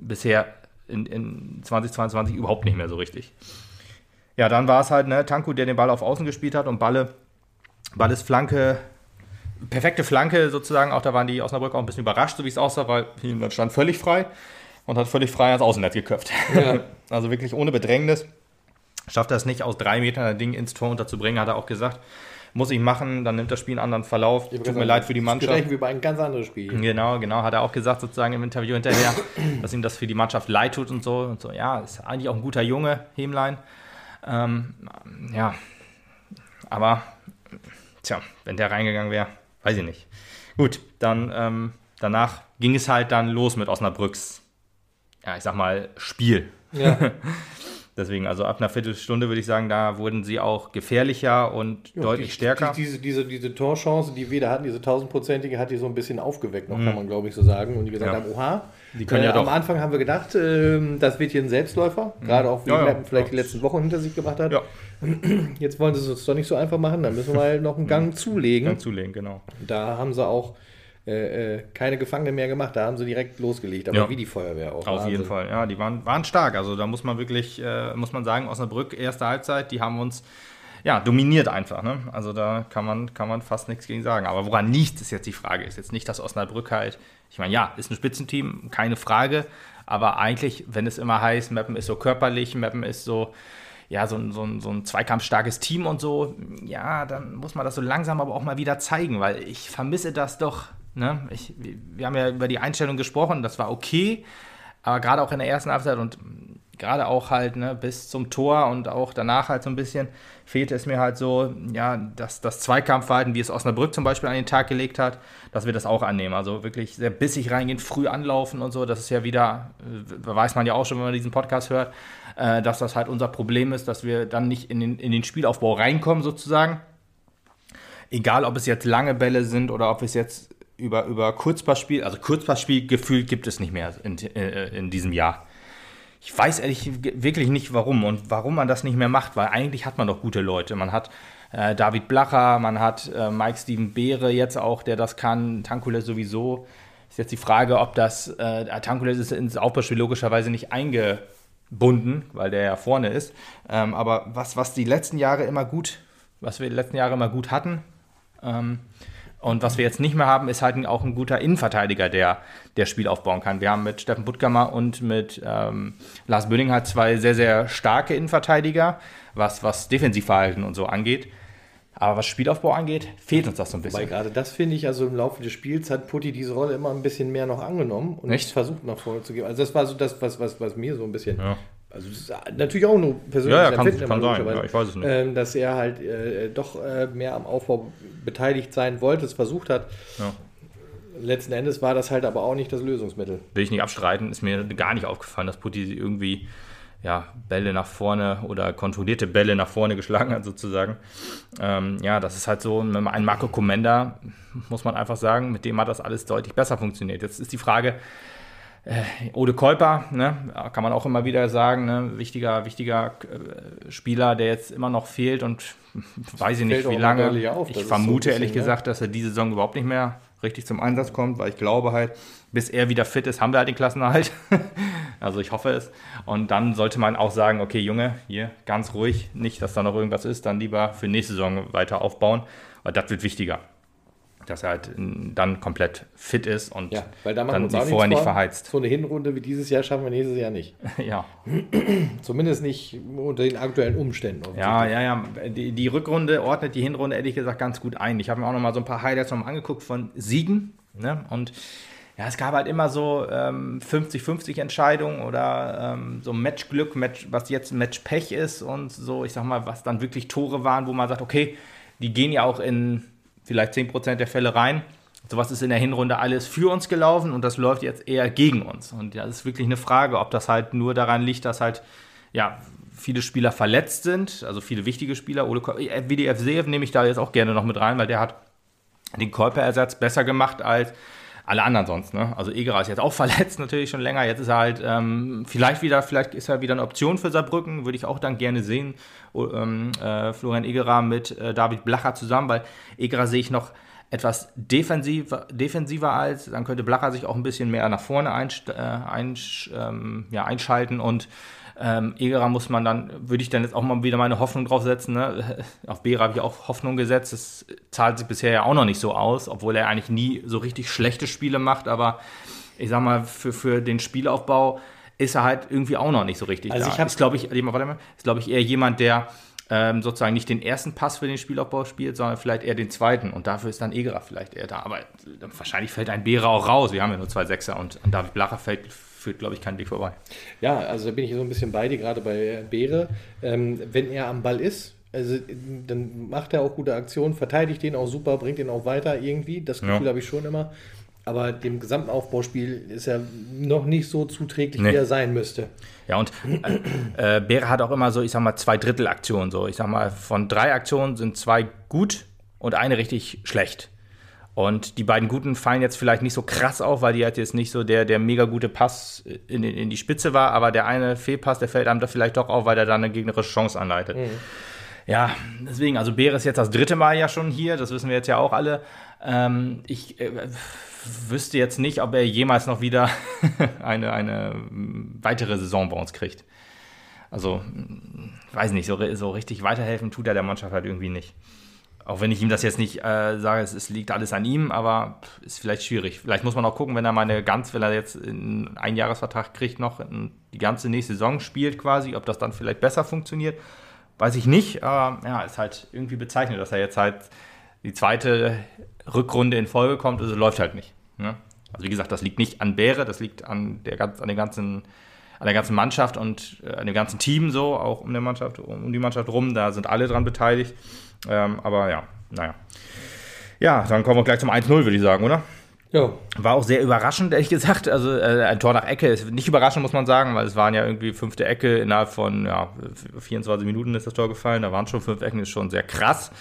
bisher in, in 2022 überhaupt nicht mehr so richtig. Ja, dann war es halt ne, Tanku, der den Ball auf Außen gespielt hat und Balle, Balles Flanke, perfekte Flanke sozusagen. Auch da waren die Osnabrücker auch ein bisschen überrascht, so wie es aussah, weil Hielmann stand völlig frei und hat völlig frei ans Außennetz geköpft. Ja. also wirklich ohne Bedrängnis schafft er es nicht, aus drei Metern ein Ding ins Tor unterzubringen, hat er auch gesagt. Muss ich machen, dann nimmt das Spiel einen anderen Verlauf. Tut mir leid für die Mannschaft. Sprechen wir über ein ganz anderes Spiel. Genau, genau, hat er auch gesagt, sozusagen im Interview hinterher, dass ihm das für die Mannschaft leid tut und so. Und so, ja, ist eigentlich auch ein guter Junge, Hemlein. Ähm, ja, aber, tja, wenn der reingegangen wäre, weiß ich nicht. Gut, dann ähm, danach ging es halt dann los mit Osnabrücks, ja, ich sag mal, Spiel. Ja. Deswegen, also ab einer Viertelstunde würde ich sagen, da wurden sie auch gefährlicher und ja, deutlich die, stärker. Die, diese, diese, diese Torchance, die wir da hatten, diese tausendprozentige, hat die so ein bisschen aufgeweckt, noch, mhm. kann man glaube ich so sagen. Und die gesagt ja. haben, oha, die können äh, ja doch. am Anfang haben wir gedacht, äh, das wird hier ein Selbstläufer, mhm. gerade auch wie ja, Mappen vielleicht die letzten Wochen hinter sich gebracht hat. Jetzt wollen sie es uns doch nicht so einfach machen, dann müssen wir halt noch einen Gang mhm. zulegen. Gang zulegen, genau. Da haben sie auch äh, äh, keine Gefangene mehr gemacht, da haben sie direkt losgelegt, aber ja. wie die Feuerwehr auch. Auf Wahnsinn. jeden Fall, ja, die waren, waren stark. Also da muss man wirklich, äh, muss man sagen, Osnabrück, erste Halbzeit, die haben uns ja, dominiert einfach. Ne? Also da kann man, kann man fast nichts gegen sagen. Aber woran liegt, ist jetzt die Frage. Ist jetzt nicht, dass Osnabrück halt, ich meine, ja, ist ein Spitzenteam, keine Frage. Aber eigentlich, wenn es immer heißt, Mappen ist so körperlich, Mappen ist so, ja, so, so, so ein zweikampfstarkes Team und so, ja, dann muss man das so langsam aber auch mal wieder zeigen, weil ich vermisse das doch Ne? Ich, wir haben ja über die Einstellung gesprochen, das war okay, aber gerade auch in der ersten Halbzeit und gerade auch halt ne, bis zum Tor und auch danach halt so ein bisschen fehlte es mir halt so, ja, dass das Zweikampfverhalten, wie es Osnabrück zum Beispiel an den Tag gelegt hat, dass wir das auch annehmen. Also wirklich sehr bissig reingehen, früh anlaufen und so. Das ist ja wieder, äh, weiß man ja auch schon, wenn man diesen Podcast hört, äh, dass das halt unser Problem ist, dass wir dann nicht in den, in den Spielaufbau reinkommen sozusagen. Egal, ob es jetzt lange Bälle sind oder ob es jetzt über, über Kurzpassspiel, also Kurzpassspiel gefühlt gibt es nicht mehr in, äh, in diesem Jahr. Ich weiß ehrlich wirklich nicht warum und warum man das nicht mehr macht, weil eigentlich hat man doch gute Leute. Man hat äh, David Blacher, man hat äh, Mike Steven Beere jetzt auch, der das kann, Tankule sowieso. Ist jetzt die Frage, ob das, äh, Tankule ist ins Aufbauspiel logischerweise nicht eingebunden, weil der ja vorne ist. Ähm, aber was, was die letzten Jahre immer gut, was wir die letzten Jahre immer gut hatten, ähm, und was wir jetzt nicht mehr haben, ist halt auch ein guter Innenverteidiger, der der Spiel aufbauen kann. Wir haben mit Steffen Buttgammer und mit ähm, Lars Böning halt zwei sehr, sehr starke Innenverteidiger, was, was Defensivverhalten und so angeht. Aber was Spielaufbau angeht, fehlt uns das so ein bisschen. Weil gerade das finde ich, also im Laufe des Spiels hat Putti diese Rolle immer ein bisschen mehr noch angenommen und Echt? versucht nach vorne zu gehen. Also das war so das, was, was, was mir so ein bisschen ja. Also das ist natürlich auch nur persönlich. Ja, ja kann, kann sein. Ja, ich weiß es nicht. Ähm, dass er halt äh, doch äh, mehr am Aufbau beteiligt sein wollte, es versucht hat. Ja. Letzten Endes war das halt aber auch nicht das Lösungsmittel. Will ich nicht abstreiten, ist mir gar nicht aufgefallen, dass Putti irgendwie ja, Bälle nach vorne oder kontrollierte Bälle nach vorne geschlagen hat, sozusagen. Ähm, ja, das ist halt so, ein Marco Comenda, muss man einfach sagen, mit dem hat das alles deutlich besser funktioniert. Jetzt ist die Frage, Ode Kolper, ne, kann man auch immer wieder sagen, ne, wichtiger, wichtiger äh, Spieler, der jetzt immer noch fehlt und weiß ich nicht, wie lange. Auf, ich vermute so bisschen, ehrlich ne? gesagt, dass er diese Saison überhaupt nicht mehr richtig zum Einsatz kommt, weil ich glaube halt, bis er wieder fit ist, haben wir halt den Klassenerhalt. also ich hoffe es. Und dann sollte man auch sagen, okay, Junge, hier ganz ruhig, nicht, dass da noch irgendwas ist, dann lieber für nächste Saison weiter aufbauen, weil das wird wichtiger dass er halt dann komplett fit ist und ja, dann sich vorher nicht verheizt. So eine Hinrunde wie dieses Jahr schaffen wir nächstes Jahr nicht. ja. Zumindest nicht unter den aktuellen Umständen. Ja, ja, ja. Die, die, Rückrunde ordnet die Hinrunde ehrlich gesagt ganz gut ein. Ich habe mir auch noch mal so ein paar Highlights noch angeguckt von Siegen. Ne? Und ja, es gab halt immer so 50-50 ähm, Entscheidungen oder ähm, so Matchglück, Match, was jetzt Matchpech ist und so, ich sag mal, was dann wirklich Tore waren, wo man sagt, okay, die gehen ja auch in vielleicht 10% der Fälle rein. Sowas ist in der Hinrunde alles für uns gelaufen und das läuft jetzt eher gegen uns. Und das ist wirklich eine Frage, ob das halt nur daran liegt, dass halt ja, viele Spieler verletzt sind, also viele wichtige Spieler. Ole WDF Seev nehme ich da jetzt auch gerne noch mit rein, weil der hat den Kolperersatz besser gemacht als alle anderen sonst. Ne? Also Egerer ist jetzt auch verletzt natürlich schon länger. Jetzt ist er halt ähm, vielleicht wieder, vielleicht ist er wieder eine Option für Saarbrücken, würde ich auch dann gerne sehen. Ähm, äh, Florian Egerer mit äh, David Blacher zusammen, weil Egerer sehe ich noch etwas defensiver, defensiver als, dann könnte Blacher sich auch ein bisschen mehr nach vorne einsch, äh, einsch, ähm, ja, einschalten und ähm, Egerer muss man dann, würde ich dann jetzt auch mal wieder meine Hoffnung drauf setzen. Ne? Auf Beera habe ich auch Hoffnung gesetzt. Das zahlt sich bisher ja auch noch nicht so aus, obwohl er eigentlich nie so richtig schlechte Spiele macht. Aber ich sag mal, für, für den Spielaufbau ist er halt irgendwie auch noch nicht so richtig also da. Ich ist, glaube ich, ist, glaube ich, eher jemand, der ähm, sozusagen nicht den ersten Pass für den Spielaufbau spielt, sondern vielleicht eher den zweiten. Und dafür ist dann Egerer vielleicht eher da. Aber wahrscheinlich fällt ein Beera auch raus. Wir haben ja nur zwei Sechser und David Blacher fällt führt, glaube ich, kein Weg vorbei. Ja, also da bin ich so ein bisschen bei dir, gerade bei Beere. Ähm, wenn er am Ball ist, also dann macht er auch gute Aktionen, verteidigt den auch super, bringt den auch weiter irgendwie. Das Gefühl ja. habe ich schon immer. aber dem gesamten Aufbauspiel ist er noch nicht so zuträglich, nee. wie er sein müsste. Ja, und äh, äh, Beere hat auch immer so, ich sag mal, zwei Drittel Aktionen. So. Ich sag mal, von drei Aktionen sind zwei gut und eine richtig schlecht. Und die beiden guten fallen jetzt vielleicht nicht so krass auf, weil die halt jetzt nicht so der, der mega gute Pass in, in die Spitze war, aber der eine Fehlpass, der fällt einem da vielleicht doch auf, weil der dann eine gegnerische Chance anleitet. Mhm. Ja, deswegen, also Beere ist jetzt das dritte Mal ja schon hier, das wissen wir jetzt ja auch alle. Ähm, ich äh, wüsste jetzt nicht, ob er jemals noch wieder eine, eine weitere Saison bei uns kriegt. Also, weiß nicht, so, so richtig weiterhelfen tut er der Mannschaft halt irgendwie nicht. Auch wenn ich ihm das jetzt nicht äh, sage, es, es, liegt alles an ihm, aber ist vielleicht schwierig. Vielleicht muss man auch gucken, wenn er mal eine ganz, wenn er jetzt einen Einjahresvertrag kriegt, noch die ganze nächste Saison spielt quasi, ob das dann vielleicht besser funktioniert. Weiß ich nicht, aber ja, ist halt irgendwie bezeichnet, dass er jetzt halt die zweite Rückrunde in Folge kommt, also läuft halt nicht. Ne? Also wie gesagt, das liegt nicht an Bäre, das liegt an der, an der ganzen an der ganzen Mannschaft und äh, an dem ganzen Team so, auch um, der Mannschaft, um die Mannschaft rum, da sind alle dran beteiligt. Ähm, aber ja, naja. Ja, dann kommen wir gleich zum 1-0, würde ich sagen, oder? Ja. War auch sehr überraschend, ehrlich gesagt. Also äh, ein Tor nach Ecke ist nicht überraschend, muss man sagen, weil es waren ja irgendwie fünfte Ecke. Innerhalb von ja, 24 Minuten ist das Tor gefallen. Da waren schon fünf Ecken, ist schon sehr krass.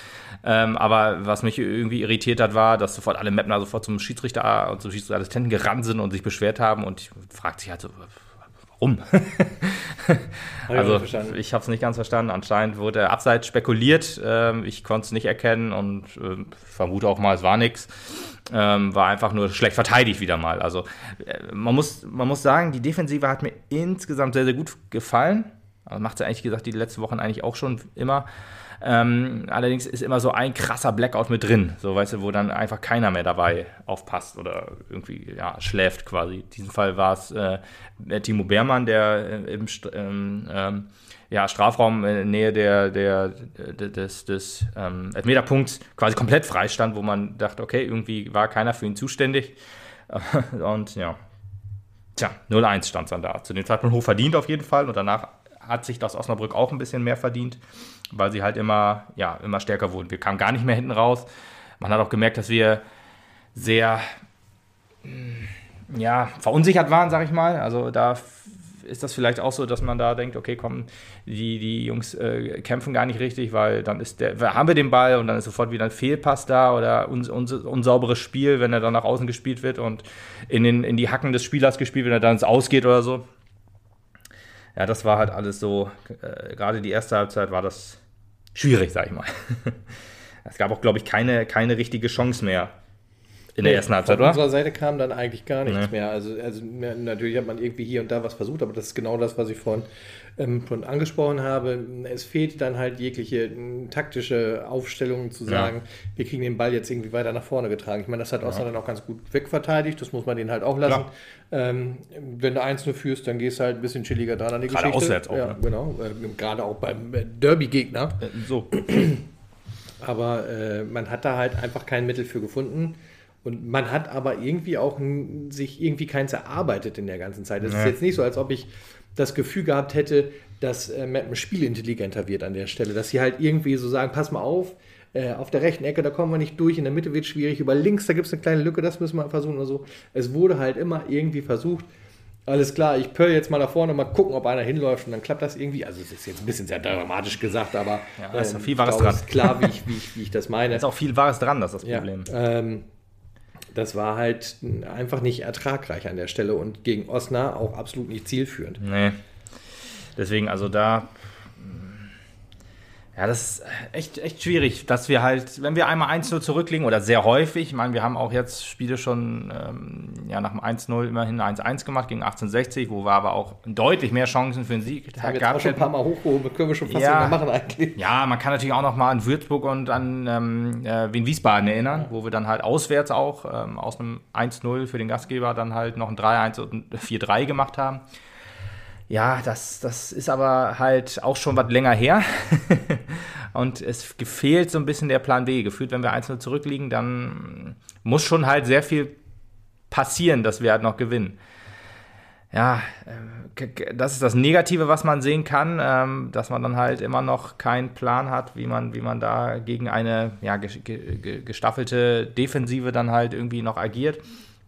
Ähm, aber was mich irgendwie irritiert hat, war, dass sofort alle Mapner sofort zum Schiedsrichter und zum Schiedsrichterassistenten gerannt sind und sich beschwert haben. Und ich fragte sich halt so, warum? also ich habe es nicht ganz verstanden. Anscheinend wurde er abseits spekuliert. Ähm, ich konnte es nicht erkennen und äh, vermute auch mal, es war nichts. Ähm, war einfach nur schlecht verteidigt wieder mal. Also äh, man, muss, man muss sagen, die Defensive hat mir insgesamt sehr, sehr gut gefallen. Also macht sie eigentlich gesagt die letzten Wochen eigentlich auch schon immer. Ähm, allerdings ist immer so ein krasser Blackout mit drin, so weißt du, wo dann einfach keiner mehr dabei aufpasst oder irgendwie ja, schläft quasi. In diesem Fall war es äh, Timo Beermann, der äh, im ähm, ähm, ja, Strafraum in Nähe der, der, des, des ähm, Elfmeterpunkts quasi komplett frei stand, wo man dachte, okay, irgendwie war keiner für ihn zuständig. Und ja, tja, 0-1 stand es dann da. Zu dem Zeitpunkt hoch verdient auf jeden Fall und danach hat sich das Osnabrück auch ein bisschen mehr verdient, weil sie halt immer, ja, immer stärker wurden. Wir kamen gar nicht mehr hinten raus. Man hat auch gemerkt, dass wir sehr ja, verunsichert waren, sag ich mal. Also da ist das vielleicht auch so, dass man da denkt, okay, komm, die, die Jungs äh, kämpfen gar nicht richtig, weil dann ist der, haben wir den Ball und dann ist sofort wieder ein Fehlpass da oder un, un, unsauberes Spiel, wenn er dann nach außen gespielt wird und in, den, in die Hacken des Spielers gespielt, wenn er dann ins Ausgeht oder so. Ja, das war halt alles so, äh, gerade die erste Halbzeit war das schwierig, sag ich mal. es gab auch, glaube ich, keine, keine richtige Chance mehr in der ersten Halbzeit, oder? Von unserer Seite kam dann eigentlich gar nichts nee. mehr. Also, also natürlich hat man irgendwie hier und da was versucht, aber das ist genau das, was ich vorhin ähm, schon angesprochen habe. Es fehlt dann halt jegliche äh, taktische Aufstellung zu sagen, ja. wir kriegen den Ball jetzt irgendwie weiter nach vorne getragen. Ich meine, das hat ja. dann auch ganz gut wegverteidigt, das muss man denen halt auch lassen. Ähm, wenn du eins nur führst, dann gehst du halt ein bisschen chilliger dran an die Gerade Geschichte. Auswärts auch, ja, ne? genau. Äh, gerade auch beim äh, Derby-Gegner. Äh, so. Aber äh, man hat da halt einfach kein Mittel für gefunden. Und man hat aber irgendwie auch sich irgendwie keins erarbeitet in der ganzen Zeit. Es nee. ist jetzt nicht so, als ob ich das Gefühl gehabt hätte, dass äh, Mappen spielintelligenter wird an der Stelle. Dass sie halt irgendwie so sagen, pass mal auf, äh, auf der rechten Ecke, da kommen wir nicht durch, in der Mitte wird es schwierig, über links, da gibt es eine kleine Lücke, das müssen wir versuchen oder so. Es wurde halt immer irgendwie versucht, alles klar, ich pöll jetzt mal da vorne, mal gucken, ob einer hinläuft und dann klappt das irgendwie. Also, es ist jetzt ein bisschen sehr dramatisch gesagt, aber ja, da ist ähm, viel Wahres dran. ist klar, wie ich, wie, ich, wie ich das meine. Da ist auch viel Wahres dran, das ist das Problem. Ja, ähm, das war halt einfach nicht ertragreich an der Stelle und gegen Osnabrück auch absolut nicht zielführend. Nee. Deswegen, also da ja, das ist echt, echt schwierig, dass wir halt, wenn wir einmal 1-0 zurückliegen oder sehr häufig, ich meine, wir haben auch jetzt Spiele schon ähm, ja, nach dem 1-0 immerhin 1-1 gemacht gegen 1860, wo wir aber auch deutlich mehr Chancen für den Sieg das haben wir gehabt. schon ein paar Mal hochgehoben, können wir schon fast ja, machen eigentlich. Ja, man kann natürlich auch noch mal an Würzburg und an ähm, äh, Wien Wiesbaden erinnern, wo wir dann halt auswärts auch ähm, aus einem 1-0 für den Gastgeber dann halt noch ein 3-1 und ein 4-3 gemacht haben. Ja, das, das ist aber halt auch schon was länger her. und es gefehlt so ein bisschen der Plan B. Gefühlt, wenn wir 1-0 zurückliegen, dann muss schon halt sehr viel passieren, dass wir halt noch gewinnen. Ja, äh, das ist das Negative, was man sehen kann, ähm, dass man dann halt immer noch keinen Plan hat, wie man, wie man da gegen eine ja, gestaffelte Defensive dann halt irgendwie noch agiert.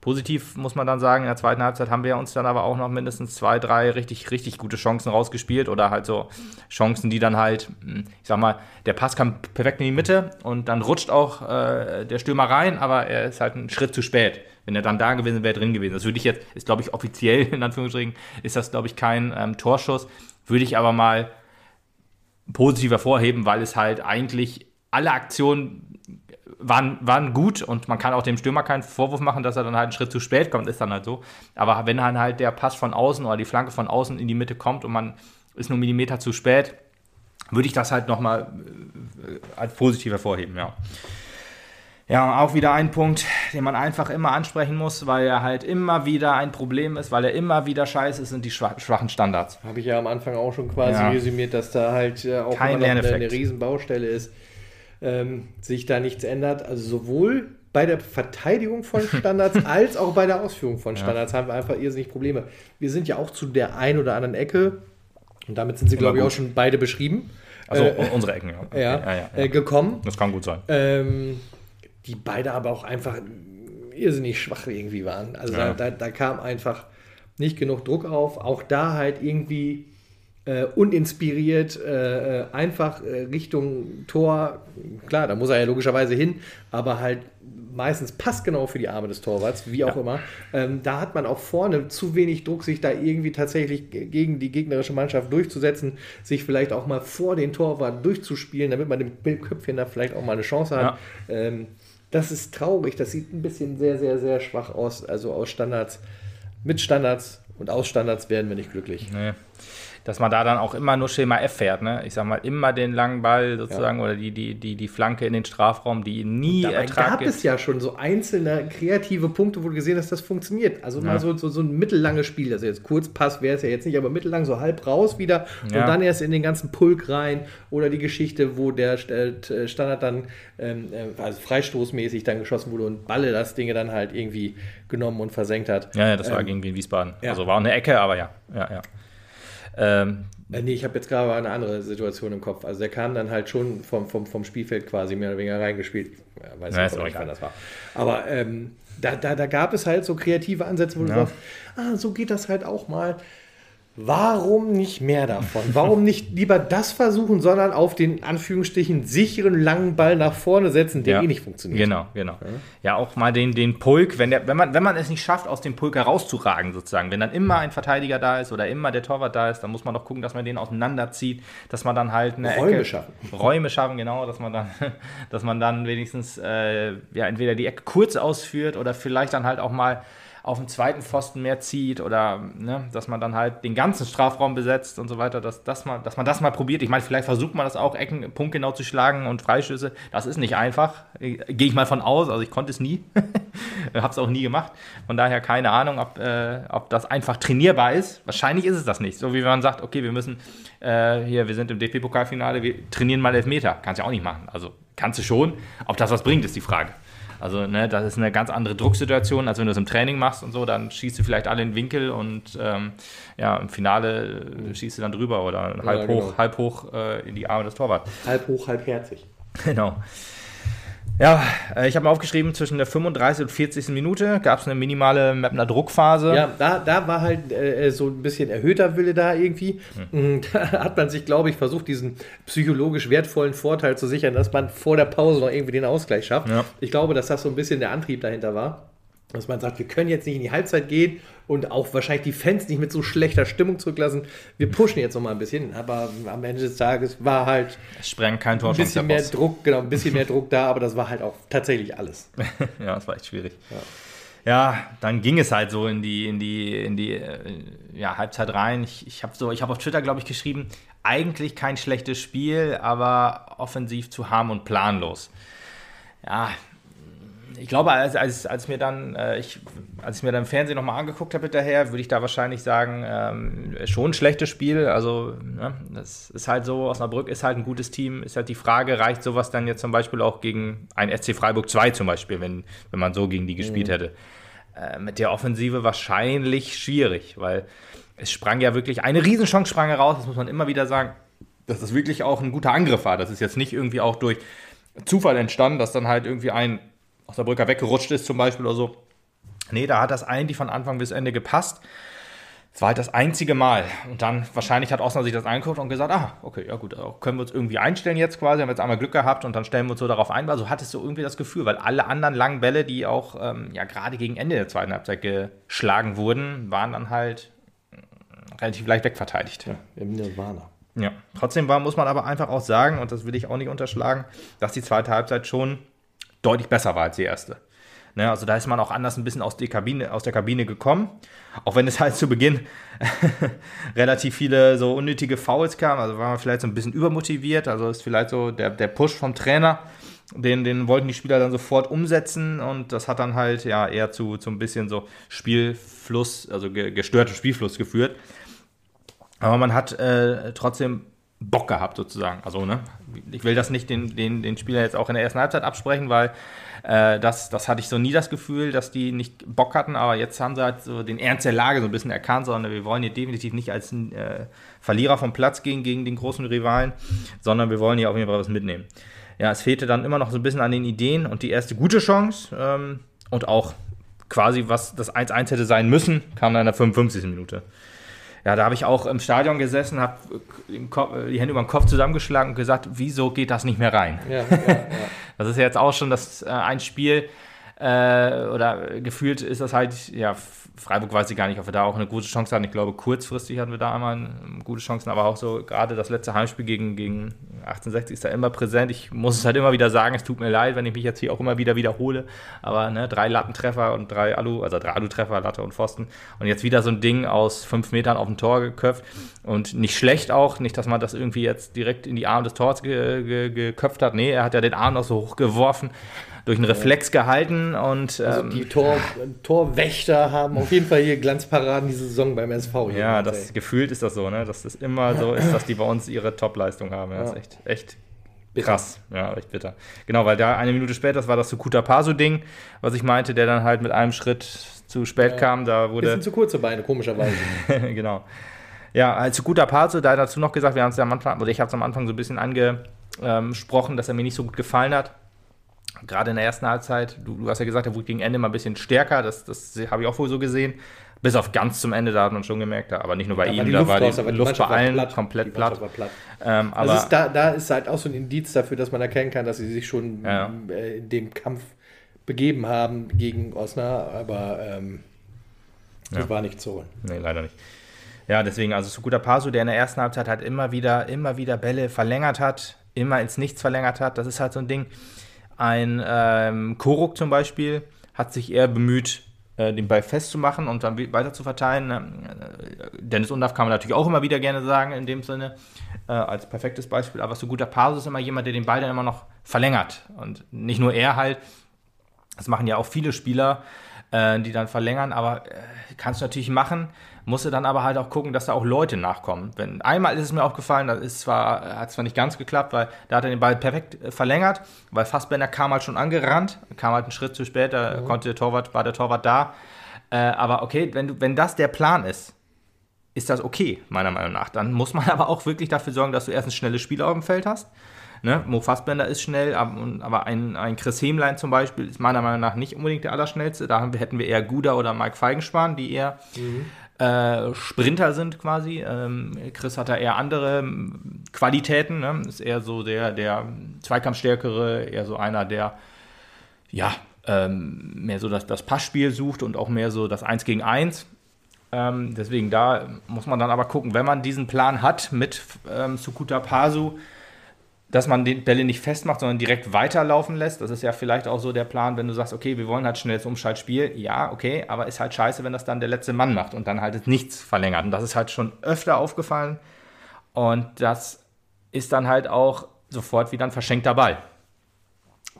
Positiv muss man dann sagen, in der zweiten Halbzeit haben wir uns dann aber auch noch mindestens zwei, drei richtig, richtig gute Chancen rausgespielt oder halt so Chancen, die dann halt, hm, ich sag mal, der Pass kam perfekt in die Mitte und dann rutscht auch äh, der Stürmer rein, aber er ist halt einen Schritt zu spät. Wenn er dann da gewesen wäre, drin gewesen. Das würde ich jetzt, ist glaube ich offiziell, in Anführungsstrichen, ist das glaube ich kein ähm, Torschuss. Würde ich aber mal positiv hervorheben, weil es halt eigentlich alle Aktionen waren, waren gut und man kann auch dem Stürmer keinen Vorwurf machen, dass er dann halt einen Schritt zu spät kommt, ist dann halt so. Aber wenn dann halt der Pass von außen oder die Flanke von außen in die Mitte kommt und man ist nur einen Millimeter zu spät, würde ich das halt nochmal äh, als positiv hervorheben, ja. Ja, auch wieder ein Punkt, den man einfach immer ansprechen muss, weil er halt immer wieder ein Problem ist, weil er immer wieder scheiße ist, sind die schwachen Standards. Habe ich ja am Anfang auch schon quasi ja. resümiert, dass da halt äh, auch Kein immer noch eine, eine Riesenbaustelle ist ähm, sich da nichts ändert. Also sowohl bei der Verteidigung von Standards als auch bei der Ausführung von Standards ja. haben wir einfach irrsinnig Probleme. Wir sind ja auch zu der einen oder anderen Ecke, und damit sind sie, glaube ich, auch schon beide beschrieben. Also äh, unsere Ecken, ja. Okay. Ja, ja, äh, gekommen. Das kann gut sein. Ähm, die beide aber auch einfach irrsinnig schwach irgendwie waren. Also da, da, da kam einfach nicht genug Druck auf. Auch da halt irgendwie äh, uninspiriert, äh, äh, einfach äh, Richtung Tor. Klar, da muss er ja logischerweise hin, aber halt meistens passgenau für die Arme des Torwarts, wie auch ja. immer. Ähm, da hat man auch vorne zu wenig Druck, sich da irgendwie tatsächlich gegen die gegnerische Mannschaft durchzusetzen, sich vielleicht auch mal vor den Torwart durchzuspielen, damit man dem Bildköpfchen da vielleicht auch mal eine Chance hat. Ja. Ähm, das ist traurig, das sieht ein bisschen sehr, sehr, sehr schwach aus. Also aus Standards, mit Standards und aus Standards werden wir nicht glücklich. Nee dass man da dann auch immer nur Schema F fährt. Ne? Ich sag mal, immer den langen Ball sozusagen ja. oder die, die, die, die Flanke in den Strafraum, die nie Dabei gab gibt. es ja schon so einzelne kreative Punkte, wo du gesehen hast, das funktioniert. Also ja. mal so, so, so ein mittellanges Spiel. Also jetzt Kurzpass wäre es ja jetzt nicht, aber mittellang so halb raus wieder und ja. dann erst in den ganzen Pulk rein. Oder die Geschichte, wo der äh, Standard dann ähm, äh, also freistoßmäßig dann geschossen wurde und Balle das Ding dann halt irgendwie genommen und versenkt hat. Ja, ja das war ähm, irgendwie in Wiesbaden. Also war eine Ecke, aber ja. ja, ja. Ähm, äh, nee, ich habe jetzt gerade eine andere Situation im Kopf. Also der kam dann halt schon vom, vom, vom Spielfeld quasi mehr oder weniger reingespielt. Ja, weiß nicht, wann das war. Aber ähm, da, da, da gab es halt so kreative Ansätze, wo ja. du sagst, ah, so geht das halt auch mal. Warum nicht mehr davon? Warum nicht lieber das versuchen, sondern auf den Anführungsstrichen sicheren langen Ball nach vorne setzen, der ja. eh nicht funktioniert? Genau, genau. Ja, ja auch mal den, den Pulk, wenn, der, wenn, man, wenn man es nicht schafft, aus dem Pulk herauszuragen, sozusagen, wenn dann immer ein Verteidiger da ist oder immer der Torwart da ist, dann muss man doch gucken, dass man den auseinanderzieht, dass man dann halt eine Räume Ecke, schaffen. Räume schaffen, genau, dass man dann, dass man dann wenigstens äh, ja, entweder die Ecke kurz ausführt oder vielleicht dann halt auch mal auf dem zweiten Pfosten mehr zieht oder ne, dass man dann halt den ganzen Strafraum besetzt und so weiter, dass, dass, man, dass man das mal probiert. Ich meine, vielleicht versucht man das auch, Ecken punktgenau zu schlagen und Freischüsse. Das ist nicht einfach. Gehe ich mal von aus. Also ich konnte es nie. Habe es auch nie gemacht. Von daher keine Ahnung, ob, äh, ob das einfach trainierbar ist. Wahrscheinlich ist es das nicht. So wie wenn man sagt, okay, wir müssen äh, hier, wir sind im DFB-Pokalfinale, wir trainieren mal Elfmeter. Kannst du ja auch nicht machen. Also kannst du schon. Ob das was bringt, ist die Frage. Also, ne, das ist eine ganz andere Drucksituation, als wenn du es im Training machst und so, dann schießt du vielleicht alle in den Winkel und ähm, ja, im Finale äh, schießt du dann drüber oder ja, halb hoch, genau. halb hoch äh, in die Arme des Torwarts. Halb hoch, halb herzig. Genau. Ja, äh, ich habe mal aufgeschrieben, zwischen der 35. und 40. Minute gab es eine minimale Mapner Druckphase. Ja, da, da war halt äh, so ein bisschen erhöhter Wille da irgendwie. Hm. Da hat man sich, glaube ich, versucht, diesen psychologisch wertvollen Vorteil zu sichern, dass man vor der Pause noch irgendwie den Ausgleich schafft. Ja. Ich glaube, dass das so ein bisschen der Antrieb dahinter war. Dass man sagt, wir können jetzt nicht in die Halbzeit gehen und auch wahrscheinlich die Fans nicht mit so schlechter Stimmung zurücklassen. Wir pushen jetzt noch mal ein bisschen, aber am Ende des Tages war halt es sprengt kein Tor ein bisschen mehr Druck, genau, ein bisschen mehr Druck da, aber das war halt auch tatsächlich alles. ja, das war echt schwierig. Ja. Ja, dann ging es halt so in die, in die, in die äh, ja, Halbzeit rein. Ich, ich habe so, ich auf Twitter, glaube ich, geschrieben, eigentlich kein schlechtes Spiel, aber offensiv zu harm und planlos. Ja, ich glaube, als, als, als, mir dann, äh, ich, als ich mir dann im Fernsehen nochmal angeguckt habe hinterher, würde ich da wahrscheinlich sagen, ähm, schon ein schlechtes Spiel. Also, ne, das ist halt so, Osnabrück ist halt ein gutes Team. Ist halt die Frage, reicht sowas dann jetzt zum Beispiel auch gegen ein SC Freiburg 2 zum Beispiel, wenn, wenn man so gegen die gespielt mhm. hätte. Äh, mit der Offensive wahrscheinlich schwierig, weil es sprang ja wirklich, eine Riesenchance sprang heraus, das muss man immer wieder sagen, dass das wirklich auch ein guter Angriff war. Das ist jetzt nicht irgendwie auch durch Zufall entstanden, dass dann halt irgendwie ein Osnabrücker weggerutscht ist zum Beispiel oder so. Nee, da hat das eigentlich von Anfang bis Ende gepasst. Es war halt das einzige Mal. Und dann wahrscheinlich hat Osnabrück sich das angeguckt und gesagt, ah, okay, ja gut, können wir uns irgendwie einstellen jetzt quasi, haben jetzt einmal Glück gehabt und dann stellen wir uns so darauf ein. Also hattest du irgendwie das Gefühl, weil alle anderen langen Bälle, die auch ähm, ja gerade gegen Ende der zweiten Halbzeit geschlagen wurden, waren dann halt äh, relativ leicht wegverteidigt. Ja, im Nirvana. Ja, trotzdem war, muss man aber einfach auch sagen, und das will ich auch nicht unterschlagen, dass die zweite Halbzeit schon deutlich besser war als die erste. Ne, also da ist man auch anders ein bisschen aus, Kabine, aus der Kabine gekommen. Auch wenn es halt zu Beginn relativ viele so unnötige Fouls kamen. Also war man vielleicht so ein bisschen übermotiviert. Also ist vielleicht so der, der Push vom Trainer, den, den wollten die Spieler dann sofort umsetzen. Und das hat dann halt ja eher zu, zu ein bisschen so Spielfluss, also gestörtem Spielfluss geführt. Aber man hat äh, trotzdem Bock gehabt sozusagen. Also, ne, ich will das nicht den, den, den Spieler jetzt auch in der ersten Halbzeit absprechen, weil äh, das, das hatte ich so nie das Gefühl, dass die nicht Bock hatten, aber jetzt haben sie halt so den Ernst der Lage so ein bisschen erkannt, sondern wir wollen hier definitiv nicht als äh, Verlierer vom Platz gehen gegen den großen Rivalen, sondern wir wollen hier auf jeden Fall was mitnehmen. Ja, es fehlte dann immer noch so ein bisschen an den Ideen und die erste gute Chance ähm, und auch quasi, was das 1-1 hätte sein müssen, kam dann in der 55. Minute ja, da habe ich auch im Stadion gesessen, habe die Hände über den Kopf zusammengeschlagen und gesagt, wieso geht das nicht mehr rein? Ja, ja, ja. Das ist ja jetzt auch schon das äh, ein Spiel, äh, oder gefühlt ist das halt, ja, Freiburg weiß ich gar nicht, ob wir da auch eine gute Chance hatten. Ich glaube, kurzfristig hatten wir da einmal gute Chancen, aber auch so gerade das letzte Heimspiel gegen, gegen 1860 ist da immer präsent. Ich muss es halt immer wieder sagen, es tut mir leid, wenn ich mich jetzt hier auch immer wieder wiederhole, aber ne, drei Lattentreffer und drei Alu, also drei Alu-Treffer, Latte und Pfosten und jetzt wieder so ein Ding aus fünf Metern auf dem Tor geköpft und nicht schlecht auch, nicht, dass man das irgendwie jetzt direkt in die Arme des Tors ge ge geköpft hat. Nee, er hat ja den Arm noch so hochgeworfen durch einen Reflex gehalten und also ähm, die Tor, Torwächter haben auf jeden Fall hier Glanzparaden diese Saison beim SV. Hier ja, das ey. gefühlt ist das so, ne? Dass das immer so ist, dass die bei uns ihre Topleistung haben. Ja, Das ist echt, echt Bitter. Krass, ja, echt bitter. Genau, weil da eine Minute später, das war das Sukuta Pasu-Ding, was ich meinte, der dann halt mit einem Schritt zu spät ja, kam. Da wurde. Bisschen zu kurze Beine, komischerweise. genau. Ja, als Sukuta Pasu, da dazu noch gesagt, wir haben es ja am Anfang, oder ich habe es am Anfang so ein bisschen angesprochen, dass er mir nicht so gut gefallen hat gerade in der ersten Halbzeit, du, du, hast ja gesagt, er wurde gegen Ende mal ein bisschen stärker, das, das habe ich auch wohl so gesehen. Bis auf ganz zum Ende, da hat man schon gemerkt, aber nicht nur bei ja, ihm, da war die, raus, die Luft bei allen platt, komplett platt. platt. Ähm, aber ist da, da, ist halt auch so ein Indiz dafür, dass man erkennen kann, dass sie sich schon ja. Äh, in dem Kampf begeben haben gegen Osnabrück, aber ähm, das ja. war nicht so. Nee, leider nicht. Ja, deswegen, also Sukuta Pasu, der in der ersten Halbzeit halt immer wieder, immer wieder Bälle verlängert hat, immer ins Nichts verlängert hat, das ist halt so ein Ding ein ähm, Koruk zum Beispiel hat sich eher bemüht, äh, den Ball festzumachen und dann weiter zu verteilen. Äh, Dennis Undaff kann man natürlich auch immer wieder gerne sagen, in dem Sinne, äh, als perfektes Beispiel. Aber so guter Paus ist immer jemand, der den Ball dann immer noch verlängert. Und nicht nur er halt, das machen ja auch viele Spieler, äh, die dann verlängern, aber äh, kannst du natürlich machen, musst du dann aber halt auch gucken, dass da auch Leute nachkommen. Wenn, einmal ist es mir aufgefallen, das ist zwar, hat zwar nicht ganz geklappt, weil da hat er den Ball perfekt äh, verlängert, weil Fassbender kam halt schon angerannt, kam halt einen Schritt zu spät, da mhm. konnte der Torwart, war der Torwart da. Äh, aber okay, wenn, du, wenn das der Plan ist, ist das okay, meiner Meinung nach. Dann muss man aber auch wirklich dafür sorgen, dass du erst ein schnelles Spiel auf dem Feld hast Ne? Mo Fassbender ist schnell, aber ein, ein Chris Hemlein zum Beispiel ist meiner Meinung nach nicht unbedingt der Allerschnellste. Da hätten wir eher Guda oder Mike Feigenspahn, die eher mhm. äh, Sprinter sind quasi. Ähm, Chris hat da eher andere ähm, Qualitäten. Ne? Ist eher so der, der Zweikampfstärkere, eher so einer, der ja, ähm, mehr so das, das Passspiel sucht und auch mehr so das Eins gegen Eins. Ähm, deswegen da muss man dann aber gucken, wenn man diesen Plan hat mit ähm, Sukuta Pasu, dass man die Bälle nicht festmacht, sondern direkt weiterlaufen lässt. Das ist ja vielleicht auch so der Plan, wenn du sagst, okay, wir wollen halt schnelles Umschaltspiel. Ja, okay, aber ist halt scheiße, wenn das dann der letzte Mann macht und dann halt nichts verlängert. Und das ist halt schon öfter aufgefallen. Und das ist dann halt auch sofort wieder ein verschenkter Ball.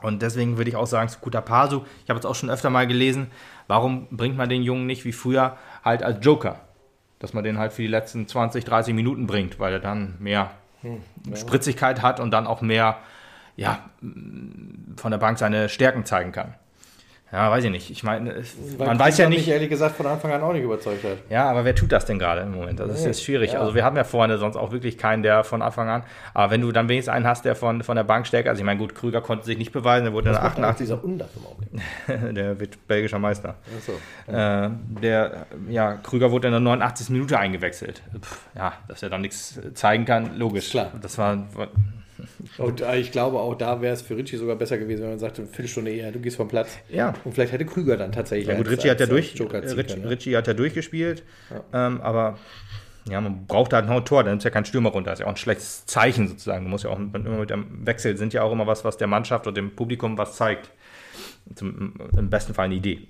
Und deswegen würde ich auch sagen, Skuta Pasu, ich habe es auch schon öfter mal gelesen, warum bringt man den Jungen nicht wie früher halt als Joker? Dass man den halt für die letzten 20, 30 Minuten bringt, weil er dann mehr hm, ja. Spritzigkeit hat und dann auch mehr ja, von der Bank seine Stärken zeigen kann. Ja, weiß ich nicht. Ich meine, Weil man weiß ja nicht. mich ehrlich gesagt von Anfang an auch nicht überzeugt hat. Ja, aber wer tut das denn gerade im Moment? Das ist Nee, jetzt schwierig. ja. Also wir haben ja vorne sonst auch wirklich keinen, der von Anfang an. Aber wenn du dann wenigstens einen hast, der von, von der Bank stärker, also ich meine, gut, Krüger konnte sich nicht beweisen, der wurde eigentlich 88. dieser Undaf im Augenblick? der wird belgischer Meister. Achso. Äh, der, ja, Krüger wurde in der 89. Minute eingewechselt. Pff, ja, dass er dann nichts zeigen kann, logisch. Klar. Das war, war Und äh, ich glaube, auch da wäre es für Ritchie sogar besser gewesen, wenn man sagte, eine Viertelstunde eher, du gehst vom Platz. ja. Und vielleicht hätte Krüger dann tatsächlich. Ja gut, als- Ritchie hat ja durch, Ritchie, ne? Ritchie hat ja durchgespielt, ähm, aber ja, man braucht halt noch ein Tor, dann nimmt ja kein Stürmer runter. Das ist ja auch ein schlechtes Zeichen sozusagen. Du musst ja auch immer mit dem Wechsel sind ja auch immer was, was der Mannschaft und dem Publikum was zeigt. Zum, Im besten Fall eine Idee.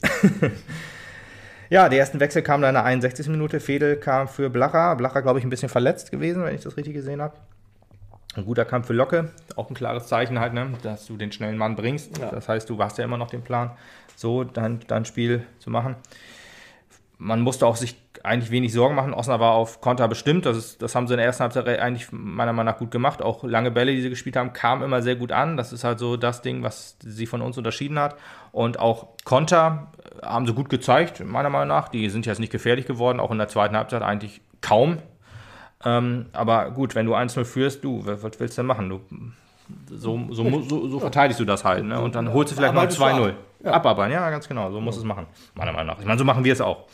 ja, der ersten Wechsel kam dann in der 61. Minute. Fedel kam für Blacher. Blacher, glaube ich, ein bisschen verletzt gewesen, wenn ich das richtig gesehen habe. Ein guter Kampf für Locke, auch ein klares Zeichen halt, ne, dass du den schnellen Mann bringst. Ja. Das heißt, du hast ja immer noch den Plan, so dein, dein Spiel zu machen. Man musste auch sich eigentlich wenig Sorgen machen. Osnabrück war auf Konter bestimmt. Das, ist, das haben sie in der ersten Halbzeit eigentlich meiner Meinung nach gut gemacht. Auch lange Bälle, die sie gespielt haben, kamen immer sehr gut an. Das ist halt so das Ding, was sie von uns unterschieden hat. Und auch Konter äh, haben sie gut gezeigt, meiner Meinung nach. Die sind jetzt nicht gefährlich geworden, auch in der zweiten Halbzeit eigentlich kaum. Ähm, aber gut, wenn du 1-0 führst, du, was willst du denn machen? Du, so, so, so, so verteidigst du das halt. Ne? Und dann holst du vielleicht noch ein Arbeitest du 2-0. ab. Ja. Abarbeiten, ja, ganz genau. So muss es machen, meiner Meinung nach. Ich meine, so machen wir es auch.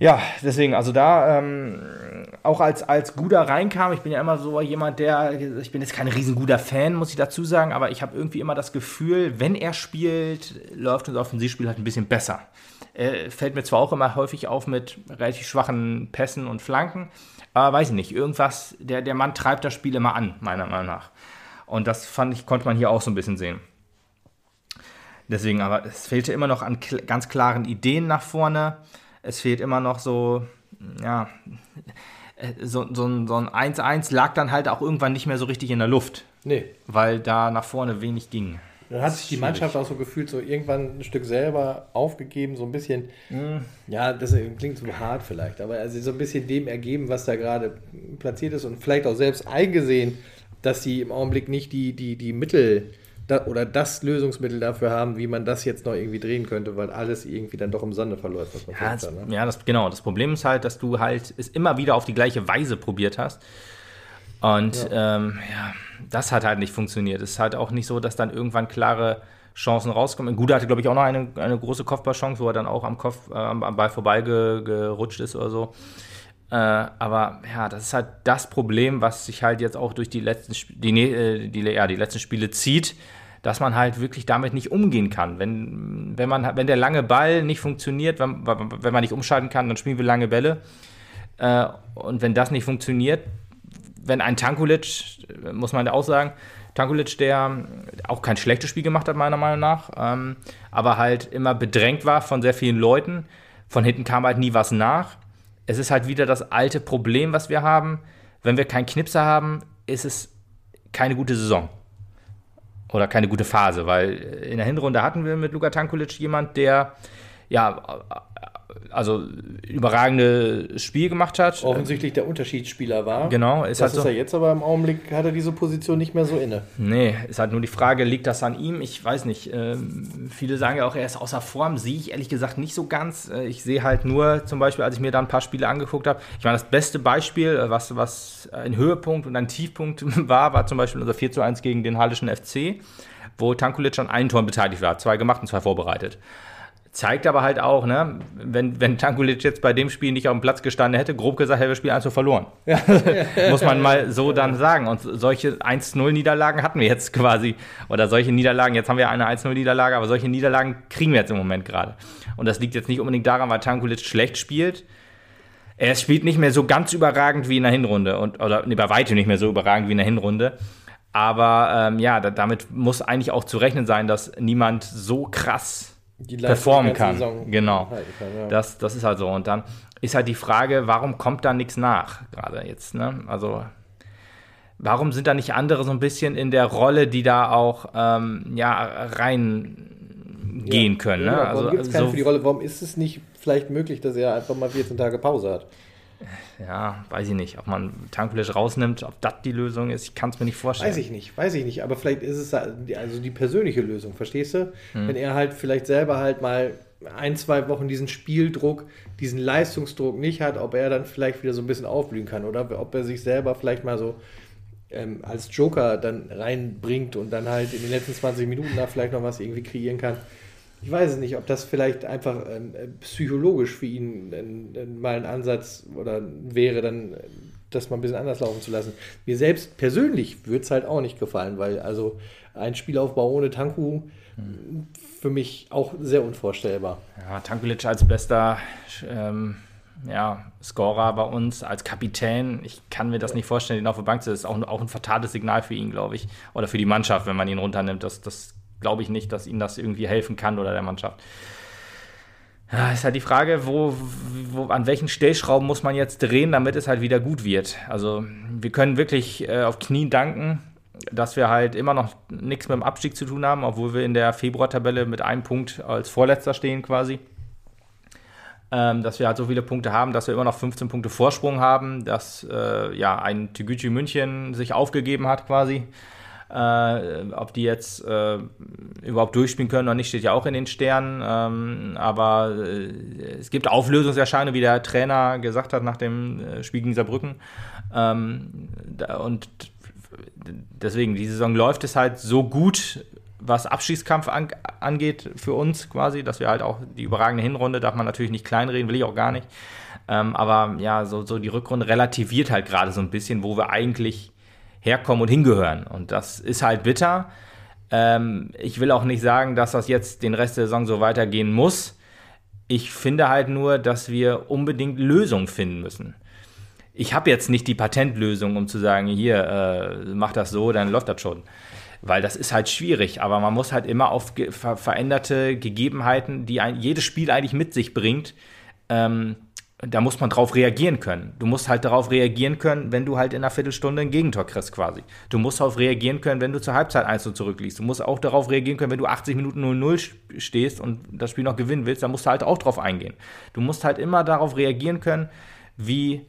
Ja, deswegen, also da ähm, auch als, als Guder reinkam, ich bin ja immer so jemand, der, ich bin jetzt kein riesenguter Fan, muss ich dazu sagen, aber ich habe irgendwie immer das Gefühl, wenn er spielt, läuft unser Offensivspiel halt ein bisschen besser. Er fällt mir zwar auch immer häufig auf mit relativ schwachen Pässen und Flanken, aber weiß ich nicht, irgendwas, der, der Mann treibt das Spiel immer an, meiner Meinung nach. Und das fand ich, konnte man hier auch so ein bisschen sehen. Deswegen, aber es fehlte immer noch an kl ganz klaren Ideen nach vorne. Es fehlt immer noch so, ja, äh, so, so ein 1-1 lag dann halt auch irgendwann nicht mehr so richtig in der Luft, Nee. weil da nach vorne wenig ging. Dann hat sich die Mannschaft auch so gefühlt, so irgendwann ein Stück selber aufgegeben, so ein bisschen, ja, das klingt so hart vielleicht, aber also so ein bisschen dem ergeben, was da gerade platziert ist und vielleicht auch selbst eingesehen, dass sie im Augenblick nicht die, die, die Mittel da, oder das Lösungsmittel dafür haben, wie man das jetzt noch irgendwie drehen könnte, weil alles irgendwie dann doch im Sande verläuft, was man Ja, das, Ne? ja das, genau. Das Problem ist halt, dass du halt es immer wieder auf die gleiche Weise probiert hast. Und ähm, ja, das hat halt nicht funktioniert. Es ist halt auch nicht so, dass dann irgendwann klare Chancen rauskommen. Guda hatte, glaube ich, auch noch eine, eine große Kopfballchance, wo er dann auch am Kopf äh, am am Ball vorbeigerutscht ist oder so. Äh, aber ja, das ist halt das Problem, was sich halt jetzt auch durch die letzten, Sp- die, ne- äh, die, ja, die letzten Spiele zieht, dass man halt wirklich damit nicht umgehen kann. Wenn, wenn, man, wenn der lange Ball nicht funktioniert, wenn, wenn man nicht umschalten kann, dann spielen wir lange Bälle. Äh, und wenn das nicht funktioniert, wenn ein Tankulic, muss man auch sagen, Tankulic, der auch kein schlechtes Spiel gemacht hat, meiner Meinung nach, ähm, aber halt immer bedrängt war von sehr vielen Leuten. Von hinten kam halt nie was nach. Es ist halt wieder das alte Problem, was wir haben. Wenn wir keinen Knipser haben, ist es keine gute Saison. Oder keine gute Phase, weil in der Hinrunde hatten wir mit Luka Tankulic jemand, der ja, also überragendes Spiel gemacht hat. Offensichtlich der Unterschiedsspieler war. Genau, ist Das halt ist so. er jetzt, aber im Augenblick hat er diese Position nicht mehr so inne. Nee, ist halt nur die Frage, liegt das an ihm? Ich weiß nicht. Ähm, viele sagen ja auch, er ist außer Form. Sehe ich ehrlich gesagt nicht so ganz. Äh, ich sehe halt nur, zum Beispiel, als ich mir da ein paar Spiele angeguckt habe, ich meine, das beste Beispiel, äh, was, was ein Höhepunkt und ein Tiefpunkt war, war zum Beispiel unser 4 zu 1 gegen den Hallischen FC, wo Tankulic an einen Tor beteiligt war. Zwei gemacht und zwei vorbereitet. Zeigt aber halt auch, ne, wenn, wenn Tankulic jetzt bei dem Spiel nicht auf dem Platz gestanden hätte, grob gesagt, hätte das Spiel 1 zu verloren. Muss man mal so dann sagen. Und solche 1-0-Niederlagen hatten wir jetzt quasi. Oder solche Niederlagen, jetzt haben wir eine 1-0-Niederlage, aber solche Niederlagen kriegen wir jetzt im Moment gerade. Und das liegt jetzt nicht unbedingt daran, weil Tankulic schlecht spielt. Er spielt nicht mehr so ganz überragend wie in der Hinrunde. Und, oder nee, bei weitem nicht mehr so überragend wie in der Hinrunde. Aber ähm, ja, da, damit muss eigentlich auch zu rechnen sein, dass niemand so krass performen kann. Saison Genau. kann, ja. Das, das ist halt so. Und dann ist halt die Frage, warum kommt da nichts nach, gerade jetzt, ne? Also, warum sind da nicht andere so ein bisschen in der Rolle, die da auch, ähm, ja, reingehen können, ne? Ja, warum Also, gibt es keinen so, für die Rolle? Warum ist es nicht vielleicht möglich, dass er einfach mal 14 Tage Pause hat? Ja, weiß ich nicht, ob man Tankulic rausnimmt, ob das die Lösung ist, ich kann es mir nicht vorstellen. Weiß ich nicht, weiß ich nicht, aber vielleicht ist es also die persönliche Lösung, verstehst du? Hm. Wenn er halt vielleicht selber halt mal ein, zwei Wochen diesen Spieldruck, diesen Leistungsdruck nicht hat, ob er dann vielleicht wieder so ein bisschen aufblühen kann oder ob er sich selber vielleicht mal so ähm, als Joker dann reinbringt und dann halt in den letzten 20 Minuten da vielleicht noch was irgendwie kreieren kann. Ich weiß es nicht, ob das vielleicht einfach ähm, psychologisch für ihn äh, äh, mal ein Ansatz oder wäre, dann das mal ein bisschen anders laufen zu lassen. Mir selbst persönlich würde es halt auch nicht gefallen, weil also ein Spielaufbau ohne Tanku hm. für mich auch sehr unvorstellbar. Ja, Tankulic als bester ähm, ja, Scorer bei uns, als Kapitän. Ich kann mir das nicht vorstellen, ihn auf der Bank zu. Das ist auch, auch ein fatales Signal für ihn, glaube ich. Oder für die Mannschaft, wenn man ihn runternimmt. Das, das glaube ich nicht, dass ihm das irgendwie helfen kann oder der Mannschaft. Ja, ist halt die Frage, wo, wo, an welchen Stellschrauben muss man jetzt drehen, damit es halt wieder gut wird. Also wir können wirklich äh, auf Knien danken, dass wir halt immer noch nichts mit dem Abstieg zu tun haben, obwohl wir in der Februar-Tabelle mit einem Punkt als Vorletzter stehen quasi ähm, dass wir halt so viele Punkte haben, dass wir immer noch 15 Punkte Vorsprung haben, dass äh, ja ein Tegucci München sich aufgegeben hat quasi. Äh, ob die jetzt äh, überhaupt durchspielen können oder nicht, steht ja auch in den Sternen. Ähm, aber äh, es gibt Auflösungserscheinungen, wie der Trainer gesagt hat nach dem äh, Spiel gegen Saarbrücken. Ähm, da, und deswegen, die Saison läuft es halt so gut, was Abschießkampf an, angeht für uns quasi, dass wir halt auch die überragende Hinrunde, darf man natürlich nicht kleinreden, will ich auch gar nicht. Ähm, aber ja, so, so die Rückrunde relativiert halt gerade so ein bisschen, wo wir eigentlich herkommen und hingehören. Und das ist halt bitter. Ähm, ich will auch nicht sagen, dass das jetzt den Rest der Saison so weitergehen muss. Ich finde halt nur, dass wir unbedingt Lösungen finden müssen. Ich habe jetzt nicht die Patentlösung, um zu sagen, hier, äh, mach das so, dann läuft das schon weil das ist halt schwierig, aber man muss halt immer auf ge ver veränderte Gegebenheiten, die ein, jedes Spiel eigentlich mit sich bringt, ähm, da muss man drauf reagieren können. Du musst halt darauf reagieren können, wenn du halt in einer Viertelstunde ein Gegentor kriegst quasi. Du musst darauf reagieren können, wenn du zur Halbzeit 1 zurückliegst. Du musst auch darauf reagieren können, wenn du 80 Minuten 0-0 stehst und das Spiel noch gewinnen willst, dann musst du halt auch drauf eingehen. Du musst halt immer darauf reagieren können, wie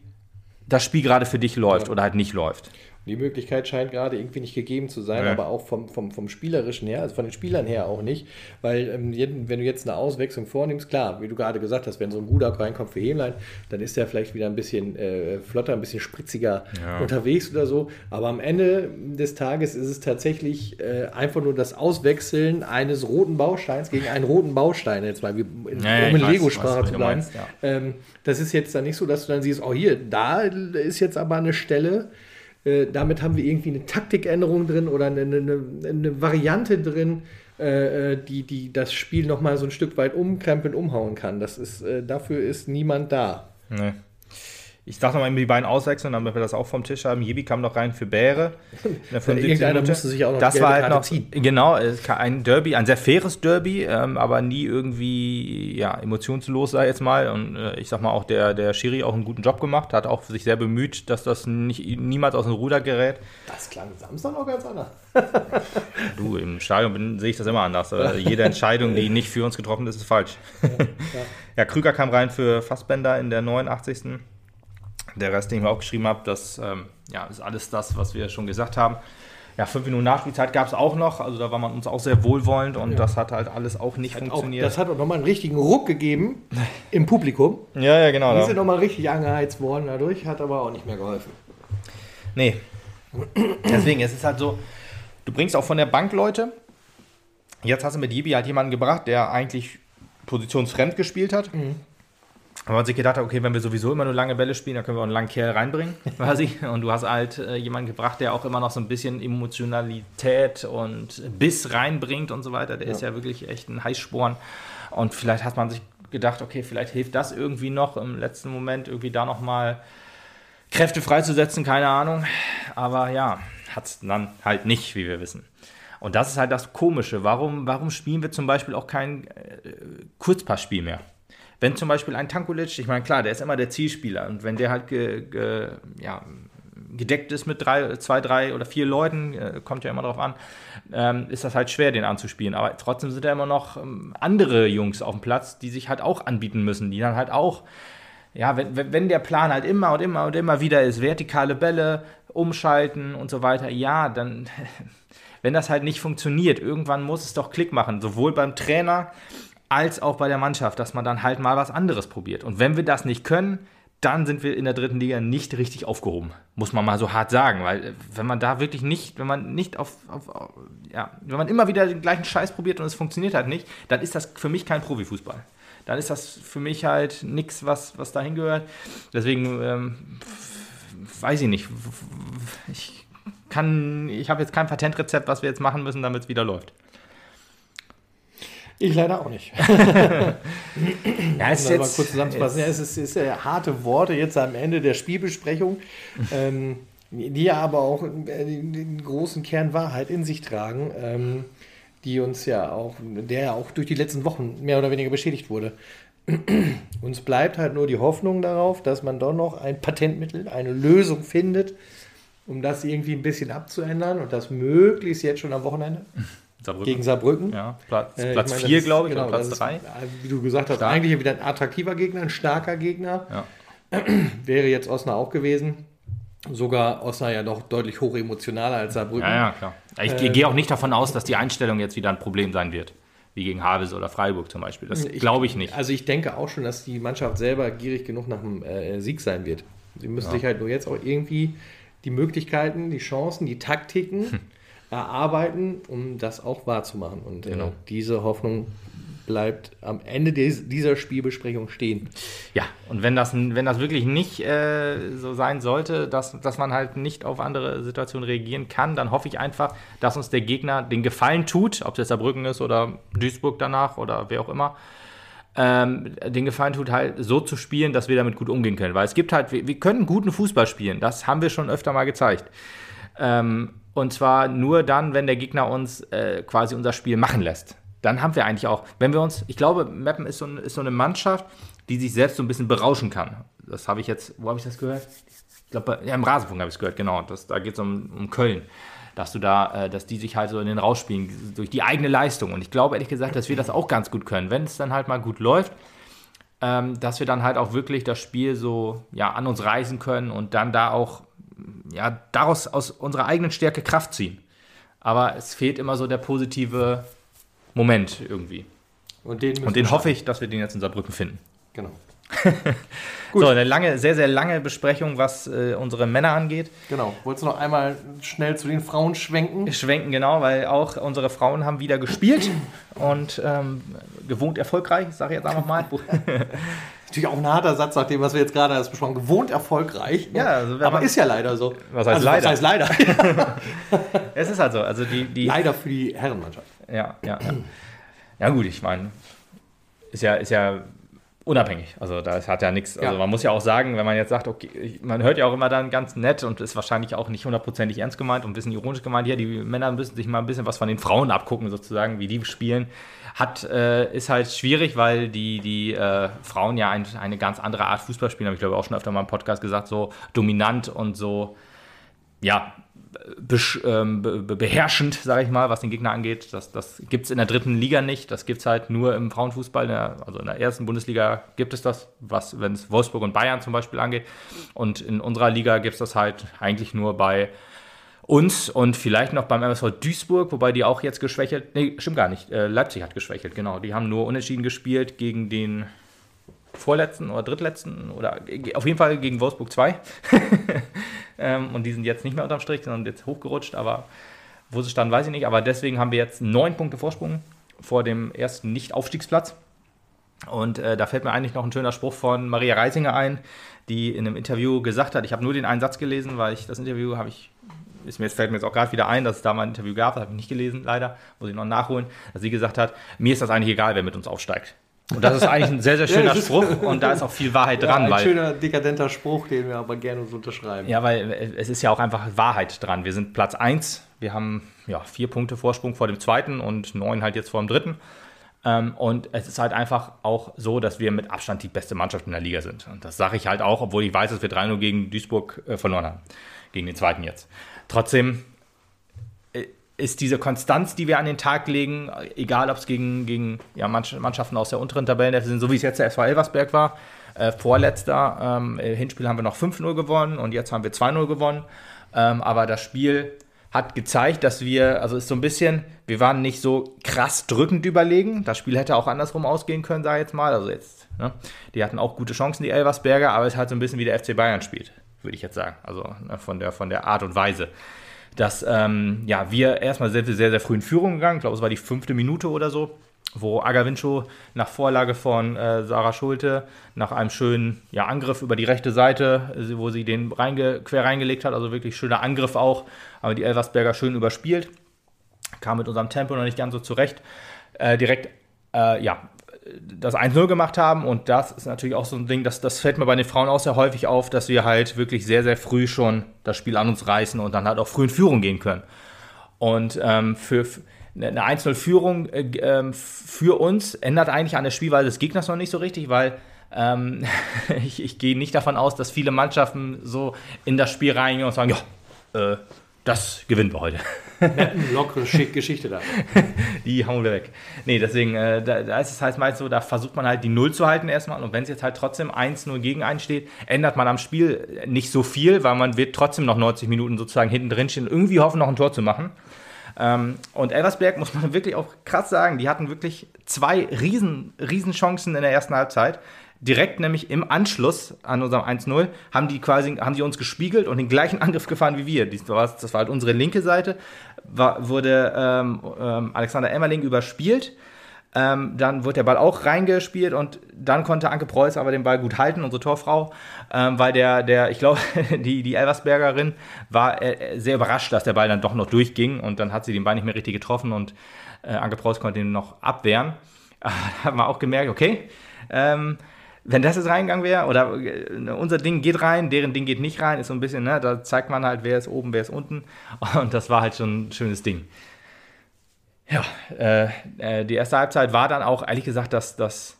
das Spiel gerade für dich läuft ja. oder halt nicht läuft. Die Möglichkeit scheint gerade irgendwie nicht gegeben zu sein, ja. aber auch vom, vom, vom Spielerischen her, also von den Spielern her auch nicht. Weil, ähm, wenn du jetzt eine Auswechslung vornimmst, klar, wie du gerade gesagt hast, wenn so ein Gudak reinkommt für Hemlein, dann ist er vielleicht wieder ein bisschen äh, flotter, ein bisschen spritziger ja. unterwegs oder so. Aber am Ende des Tages ist es tatsächlich äh, einfach nur das Auswechseln eines roten Bausteins gegen einen roten Baustein, jetzt mal, wie in, ja, um in Lego-Sprache zu bleiben. Meinst, ähm, das ist jetzt dann nicht so, dass du dann siehst, oh hier, da ist jetzt aber eine Stelle, äh, damit haben wir irgendwie eine Taktikänderung drin oder eine, eine, eine Variante drin, äh, äh, die, die das Spiel nochmal so ein Stück weit umkrempeln, umhauen kann. Das ist, äh, dafür ist niemand da. Nee. Ich sag nochmal die beiden auswechseln, damit wir das auch vom Tisch haben. Jebi kam noch rein für Bäre. Irgendeiner musste sich auch noch Das war halt noch, ziehen. genau, ein Derby, ein sehr faires Derby, ähm, aber nie irgendwie ja, emotionslos, sei jetzt mal. Und äh, ich sag mal, auch der, der Schiri auch einen guten Job gemacht, hat auch sich sehr bemüht, dass das nicht, niemals aus dem Ruder gerät. Das klang Samstag noch ganz anders. du, im Stadion sehe ich das immer anders. Äh, jede Entscheidung, die nicht für uns getroffen ist, ist falsch. Ja, ja. ja Krüger kam rein für Fassbender in der 89. Der Rest, den ich mir auch geschrieben habe, das ähm, ja, ist alles das, was wir schon gesagt haben. Ja, fünf Minuten Nachspielzeit gab es auch noch, also da war man uns auch sehr wohlwollend und ja. das hat halt alles auch nicht funktioniert. Auch, das hat auch nochmal einen richtigen Ruck gegeben im Publikum. Ja, ja, genau. Die sind nochmal richtig angeheizt worden dadurch, hat aber auch nicht mehr geholfen. Nee. Deswegen, es ist halt so, du bringst auch von der Bank Leute. Jetzt hast du mit Jibi halt jemanden gebracht, der eigentlich positionsfremd gespielt hat. Mhm. Aber man sich gedacht hat, okay, wenn wir sowieso immer nur lange Bälle spielen, dann können wir auch einen langen Kerl reinbringen, quasi. Und du hast halt äh, jemanden gebracht, der auch immer noch so ein bisschen Emotionalität und Biss reinbringt und so weiter. Der ja. ist ja wirklich echt ein Heißsporn. Und vielleicht hat man sich gedacht, okay, vielleicht hilft das irgendwie noch im letzten Moment, irgendwie da nochmal Kräfte freizusetzen, keine Ahnung. Aber ja, hat es dann halt nicht, wie wir wissen. Und das ist halt das Komische. Warum, warum spielen wir zum Beispiel auch kein äh, Kurzpassspiel mehr? Wenn zum Beispiel ein Tankulic, ich meine, klar, der ist immer der Zielspieler und wenn der halt ge, ge, ja, gedeckt ist mit drei, zwei, drei oder vier Leuten, äh, kommt ja immer drauf an, ähm, ist das halt schwer, den anzuspielen. Aber trotzdem sind da immer noch ähm, andere Jungs auf dem Platz, die sich halt auch anbieten müssen, die dann halt auch ja, wenn, wenn der Plan halt immer und immer und immer wieder ist, vertikale Bälle, umschalten und so weiter, ja, dann, wenn das halt nicht funktioniert, irgendwann muss es doch Klick machen, sowohl beim Trainer als auch bei der Mannschaft, dass man dann halt mal was anderes probiert. Und wenn wir das nicht können, dann sind wir in der dritten Liga nicht richtig aufgehoben, muss man mal so hart sagen, weil äh, wenn man da wirklich nicht, wenn man nicht auf, auf, ja, wenn man immer wieder den gleichen Scheiß probiert und es funktioniert halt nicht, dann ist das für mich kein Profifußball. Dann ist das für mich halt nichts, was, was dahin gehört. Deswegen ähm, weiß ich nicht. Ich kann, ich habe jetzt kein Patentrezept, was wir jetzt machen müssen, damit es wieder läuft. Ich leider auch nicht. ja, es ist jetzt, mal kurz zusammenzufassen. Ja, es ist, ist ja harte Worte jetzt am Ende der Spielbesprechung, ähm, die ja aber auch den, den, großen Kern Wahrheit in sich tragen, ähm, die uns ja auch, der ja auch durch die letzten Wochen mehr oder weniger beschädigt wurde. uns bleibt halt nur die Hoffnung darauf, dass man doch noch ein Patentmittel, eine Lösung findet, um das irgendwie ein bisschen abzuändern und das möglichst jetzt schon am Wochenende. Saarbrücken. Gegen Saarbrücken. Ja, Platz 4, äh, meine, glaube ich, genau, oder Platz 3. Wie du gesagt hast, Stark. eigentlich wieder ein attraktiver Gegner, ein starker Gegner. Ja. Wäre jetzt Osnabrück auch gewesen. Sogar Osnabrück ja noch deutlich hochemotionaler als Saarbrücken. Ja, ja, klar. Ich äh, gehe auch nicht davon aus, dass die Einstellung jetzt wieder ein Problem sein wird. Wie gegen Havels oder Freiburg zum Beispiel. Das glaube ich nicht. Also ich denke auch schon, dass die Mannschaft selber gierig genug nach dem äh, Sieg sein wird. Sie müssen ja. sich halt nur jetzt auch irgendwie die Möglichkeiten, die Chancen, die Taktiken hm erarbeiten, um das auch wahrzumachen. Und äh, genau. äh, diese Hoffnung bleibt am Ende des, dieser Spielbesprechung stehen. Ja, und wenn das, wenn das wirklich nicht äh, so sein sollte, dass, dass man halt nicht auf andere Situationen reagieren kann, dann hoffe ich einfach, dass uns der Gegner den Gefallen tut, ob es Saarbrücken ist oder Duisburg danach oder wer auch immer, ähm, den Gefallen tut, halt so zu spielen, dass wir damit gut umgehen können. Weil es gibt halt, wir, wir können guten Fußball spielen, das haben wir schon öfter mal gezeigt. Ähm, und zwar nur dann, wenn der Gegner uns äh, quasi unser Spiel machen lässt. Dann haben wir eigentlich auch, wenn wir uns, ich glaube, Meppen ist so, ist so eine Mannschaft, die sich selbst so ein bisschen berauschen kann. Das habe ich jetzt, wo habe ich das gehört? Ich glaube, ja, im Rasenfunk habe ich es gehört, genau. Das, da geht es um, um Köln dass du da, äh, dass die sich halt so in den Rausch spielen durch die eigene Leistung. Und ich glaube ehrlich gesagt, dass wir das auch ganz gut können, wenn es dann halt mal gut läuft, ähm, dass wir dann halt auch wirklich das Spiel so ja an uns reißen können und dann da auch ja, daraus aus unserer eigenen Stärke Kraft ziehen. Aber es fehlt immer so der positive Moment irgendwie. Und den, Und den hoffe ich, dass wir den jetzt in Saarbrücken finden. Genau. so, eine lange, sehr, sehr lange Besprechung, was äh, unsere Männer angeht. Genau. Wolltest du noch einmal schnell zu den Frauen schwenken? Schwenken, genau, weil auch unsere Frauen haben wieder gespielt und ähm, gewohnt erfolgreich, sage ich jetzt einfach mal. Natürlich auch ein harter Satz, nach dem, was wir jetzt gerade erst besprochen haben. Gewohnt erfolgreich. Ja, also aber ist ja leider so. Was heißt also, leider? Was heißt leider? es ist halt so. Also die, die leider für die Herrenmannschaft. Ja, ja, ja. Ja, gut, ich meine, ist ja, ist ja unabhängig. Also das hat ja nichts. Also ja. man muss ja auch sagen, wenn man jetzt sagt, okay, man hört ja auch immer dann ganz nett und ist wahrscheinlich auch nicht hundertprozentig ernst gemeint und ein bisschen ironisch gemeint, ja, die Männer müssen sich mal ein bisschen was von den Frauen abgucken, sozusagen, wie die spielen hat, äh, ist halt schwierig, weil die, die äh, Frauen ja ein, eine ganz andere Art Fußball spielen, habe ich glaube auch schon öfter mal im Podcast gesagt, so dominant und so, ja, beherrschend, sage ich mal, was den Gegner angeht. Das, das gibt es in der dritten Liga nicht. Das gibt es halt nur im Frauenfußball. Also in der ersten Bundesliga gibt es das, was, wenn es Wolfsburg und Bayern zum Beispiel angeht. Und in unserer Liga gibt es das halt eigentlich nur bei uns und vielleicht noch beim MSV Duisburg, wobei die auch jetzt geschwächelt, nee, stimmt gar nicht, äh, Leipzig hat geschwächelt, genau. Die haben nur unentschieden gespielt gegen den vorletzten oder drittletzten oder auf jeden Fall gegen Wolfsburg 2. ähm, und die sind jetzt nicht mehr unterm Strich, sondern jetzt hochgerutscht, aber wo sie standen, weiß ich nicht. Aber deswegen haben wir jetzt neun Punkte Vorsprung vor dem ersten Nicht-Aufstiegsplatz. Und äh, da fällt mir eigentlich noch ein schöner Spruch von Maria Reisinger ein, die in einem Interview gesagt hat, ich habe nur den einen Satz gelesen, weil ich das Interview habe ich ist mir fällt mir jetzt auch gerade wieder ein, dass es da mal ein Interview gab, das habe ich nicht gelesen, leider, muss ich noch nachholen, dass sie gesagt hat, mir ist das eigentlich egal, wer mit uns aufsteigt. Und das ist eigentlich ein sehr, sehr schöner ja, Spruch und da ist auch viel Wahrheit ja, dran. Ein weil, schöner, dekadenter Spruch, den wir aber gerne so unterschreiben. Ja, weil es ist ja auch einfach Wahrheit dran. Wir sind Platz 1, wir haben ja, vier Punkte Vorsprung vor dem zweiten und neun halt jetzt vor dem dritten. Ähm, und es ist halt einfach auch so, dass wir mit Abstand die beste Mannschaft in der Liga sind. Und das sage ich halt auch, obwohl ich weiß, dass wir 3-0 gegen Duisburg äh, verloren haben. Gegen den zweiten jetzt. Trotzdem ist diese Konstanz, die wir an den Tag legen, egal ob es gegen, gegen ja, Mannschaften aus der unteren Tabellenhälfte sind, so wie es jetzt der SV Elversberg war, Äh, vorletzter ähm, Hinspiel haben wir noch 5-0 gewonnen und jetzt haben wir 2-0 gewonnen. Ähm, aber das Spiel hat gezeigt, dass wir, also ist so ein bisschen, wir waren nicht so krass drückend überlegen. Das Spiel hätte auch andersrum ausgehen können, sage ich jetzt mal. Also jetzt, ne? die hatten auch gute Chancen, die Elversberger, aber es hat so ein bisschen wie der FC Bayern spielt, würde ich jetzt sagen. Also ne, von, der, von der Art und Weise. Dass ähm, ja, wir erstmal sehr, sehr, sehr früh in Führung gegangen, ich glaube, es war die fünfte Minute oder so wo Agavincho nach Vorlage von äh, Sarah Schulte nach einem schönen ja, Angriff über die rechte Seite, äh, wo sie den reinge quer reingelegt hat, also wirklich schöner Angriff auch, aber die Elversberger schön überspielt, kam mit unserem Tempo noch nicht ganz so zurecht, äh, direkt äh, ja, das 1-0 gemacht haben und das ist natürlich auch so ein Ding, das, das fällt mir bei den Frauen auch sehr häufig auf, dass wir halt wirklich sehr, sehr früh schon das Spiel an uns reißen und dann halt auch früh in Führung gehen können. Und ähm, für, eine 1-0-Führung äh, ähm, für uns ändert eigentlich an der Spielweise des Gegners noch nicht so richtig, weil ähm, ich, ich gehe nicht davon aus, dass viele Mannschaften so in das Spiel reingehen und sagen, ja, äh, das gewinnen wir heute. eine lockere Geschichte da. Die hauen wir weg. Nee, deswegen, äh, da, da, ist es halt meist so, da versucht man halt die Null zu halten erstmal. Und wenn es jetzt halt trotzdem 1-0 gegen einen steht, ändert man am Spiel nicht so viel, weil man wird trotzdem noch 90 Minuten sozusagen hinten drin stehen und irgendwie hoffen, noch ein Tor zu machen. Ähm, und Elversberg muss man wirklich auch krass sagen, die hatten wirklich zwei riesen, riesen Chancen in der ersten Halbzeit. Direkt nämlich im Anschluss an unserem 1-0 haben die quasi haben die uns gespiegelt und den gleichen Angriff gefahren wie wir. Das war, das war halt unsere linke Seite, war, wurde ähm, ähm, Alexander Emmerling überspielt ähm, dann wird der Ball auch reingespielt und dann konnte Anke Preuß aber den Ball gut halten, unsere Torfrau, ähm, weil der, der, ich glaube, die, die Elversbergerin war äh, sehr überrascht, dass der Ball dann doch noch durchging und dann hat sie den Ball nicht mehr richtig getroffen und äh, Anke Preuß konnte ihn noch abwehren. da hat man auch gemerkt, okay, ähm, wenn das jetzt reingegangen wäre, oder äh, unser Ding geht rein, deren Ding geht nicht rein, ist so ein bisschen, ne, da zeigt man halt, wer ist oben, wer ist unten. Und das war halt schon ein schönes Ding. Ja, äh, äh, die erste Halbzeit war dann auch, ehrlich gesagt, das, das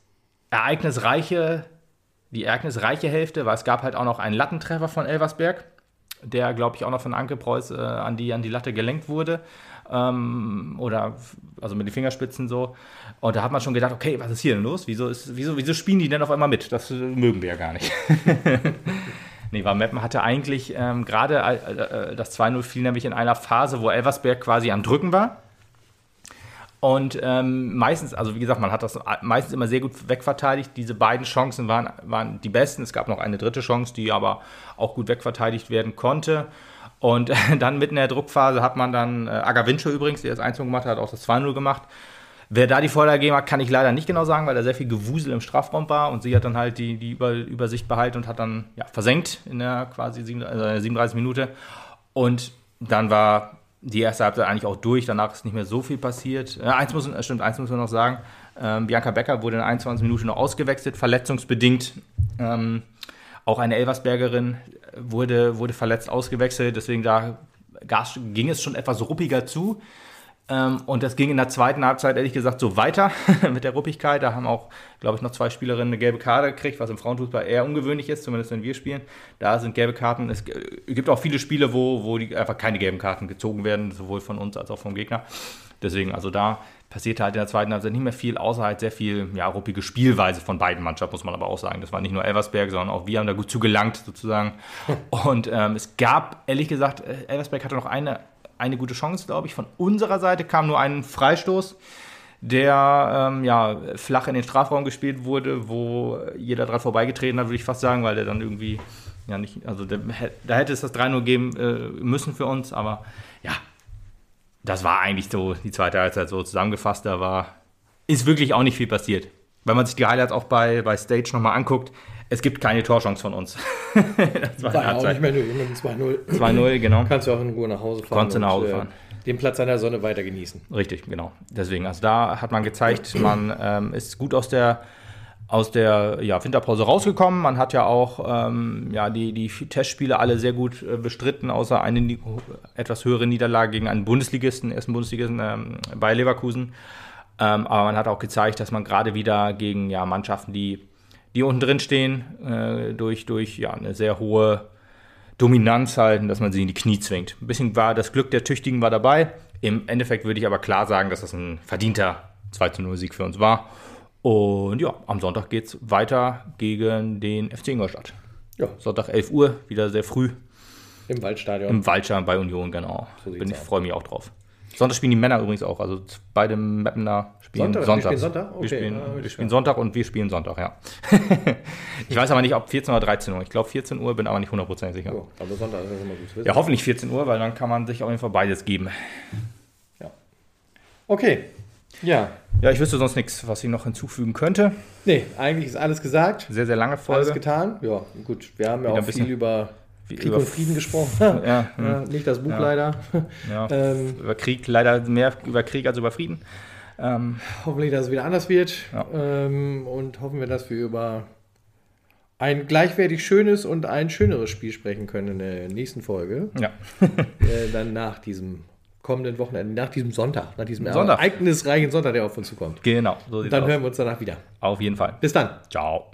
ereignisreiche, die ereignisreiche Hälfte, weil es gab halt auch noch einen Lattentreffer von Elversberg, der, glaube ich, auch noch von Anke Preuß äh, an, die, an die Latte gelenkt wurde. Ähm, oder also mit den Fingerspitzen so. Und da hat man schon gedacht, okay, was ist hier denn los? Wieso, ist, wieso, wieso spielen die denn auf einmal mit? Das mögen wir ja gar nicht. nee, weil Meppen hatte eigentlich ähm, gerade äh, äh das 2-0 fiel nämlich in einer Phase, wo Elversberg quasi am Drücken war und ähm, meistens, also wie gesagt, man hat das meistens immer sehr gut wegverteidigt. Diese beiden Chancen waren, waren die besten. Es gab noch eine dritte Chance, die aber auch gut wegverteidigt werden konnte. Und äh, dann mitten in der Druckphase hat man dann, äh, Agavincho übrigens, der das 1 gemacht hat, auch das 2-0 gemacht. Wer da die Vorlage gegeben hat, kann ich leider nicht genau sagen, weil da sehr viel Gewusel im Strafraum war und sie hat dann halt die, die Über Übersicht behalten und hat dann ja, versenkt in der quasi 37 äh, Minute. Und dann war die erste Halbzeit eigentlich auch durch, danach ist nicht mehr so viel passiert. Äh, eins muss, stimmt, eins muss man noch sagen. Ähm, Bianca Becker wurde in 21 Minuten noch ausgewechselt, verletzungsbedingt. Ähm, auch eine Elversbergerin wurde, wurde verletzt ausgewechselt, deswegen da ging es schon etwas ruppiger zu. Ähm, und das ging in der zweiten Halbzeit ehrlich gesagt so weiter mit der Ruppigkeit. Da haben auch, glaube ich, noch zwei Spielerinnen eine gelbe Karte gekriegt, was im Frauenfußball eher ungewöhnlich ist, zumindest wenn wir spielen. Da sind gelbe Karten. Es gibt auch viele Spiele, wo, wo die einfach keine gelben Karten gezogen werden, sowohl von uns als auch vom Gegner. Deswegen, also da passierte halt in der zweiten Halbzeit nicht mehr viel, außer halt sehr viel ja, ruppige Spielweise von beiden Mannschaften, muss man aber auch sagen. Das war nicht nur Elversberg, sondern auch wir haben da gut zugelangt sozusagen. Und ähm, es gab, ehrlich gesagt, äh, Elversberg hatte noch eine eine gute Chance, glaube ich. Von unserer Seite kam nur ein Freistoß, der ähm, ja, flach in den Strafraum gespielt wurde, wo jeder dran vorbeigetreten hat, würde ich fast sagen, weil der dann irgendwie, ja nicht, also der, da hätte es das 3-0 geben äh, müssen für uns, aber ja, das war eigentlich so die zweite Halbzeit so zusammengefasst. Da war, ist wirklich auch nicht viel passiert. Wenn man sich die Highlights auch bei, bei Stage nochmal anguckt, es gibt keine Torchance von uns. das war, war auch nicht mehr nur mit 2-0. 2-0, genau. Kannst du auch in Ruhe nach Hause fahren. Konntest du nach Hause fahren. Äh, den Platz an der Sonne weiter genießen. Richtig, genau. Deswegen, also da hat man gezeigt, man ähm, ist gut aus der aus der ja, Winterpause rausgekommen. Man hat ja auch ähm, ja, die, die Testspiele alle sehr gut äh, bestritten, außer eine etwas höhere Niederlage gegen einen Bundesligisten, ersten Bundesligisten ähm, bei Leverkusen. Ähm, aber man hat auch gezeigt, dass man gerade wieder gegen ja, Mannschaften, die die unten drin stehen, äh, durch, durch ja, eine sehr hohe Dominanz halten, dass man sie in die Knie zwingt. Ein bisschen war das Glück der Tüchtigen war dabei. Im Endeffekt würde ich aber klar sagen, dass das ein verdienter 2-0-Sieg für uns war. Und ja, am Sonntag geht es weiter gegen den FC Ingolstadt. Ja. Sonntag 11 Uhr, wieder sehr früh Im Waldstadion. im Waldstadion bei Union, genau. So Bin ich freue mich auch drauf. Sonntag spielen die Männer übrigens auch. Also beide Mappener spielen Sonntag? Wir Sonntag. spielen Sonntag? Wir Okay, spielen, ja, wir spielen Sonntag und wir spielen Sonntag, ja. ich weiß aber nicht, ob 14 oder 13 Uhr. Ich glaube 14 Uhr, bin aber nicht 100% sicher. Ja, aber Sonntag ist immer gut zu wissen. Ja, hoffentlich 14 Uhr, weil dann kann man sich auf jeden Fall beides geben. Okay. Ja. Ja, ich wüsste sonst nichts, was ich noch hinzufügen könnte. Nee, eigentlich ist alles gesagt. Sehr, sehr lange Alles Folge. getan. Ja, gut. Wir haben ja Wieder auch viel über Krieg über- und Frieden gesprochen. Ja, hm, Ja, nicht das Buch Ja. leider. ja. Ähm, Über Krieg, leider mehr über Krieg als über Frieden. Ähm, hoffentlich, dass es wieder anders wird. Ähm, und hoffen wir, dass wir über ein gleichwertig schönes und ein schöneres Spiel sprechen können in der nächsten Folge. ja. äh, dann nach diesem kommenden Wochenende, nach diesem Sonntag, nach diesem Sonntag. ereignisreichen Sonntag, der auf uns zukommt. Genau, so dann aus. hören wir uns danach wieder. Auf jeden Fall. Bis dann. Ciao.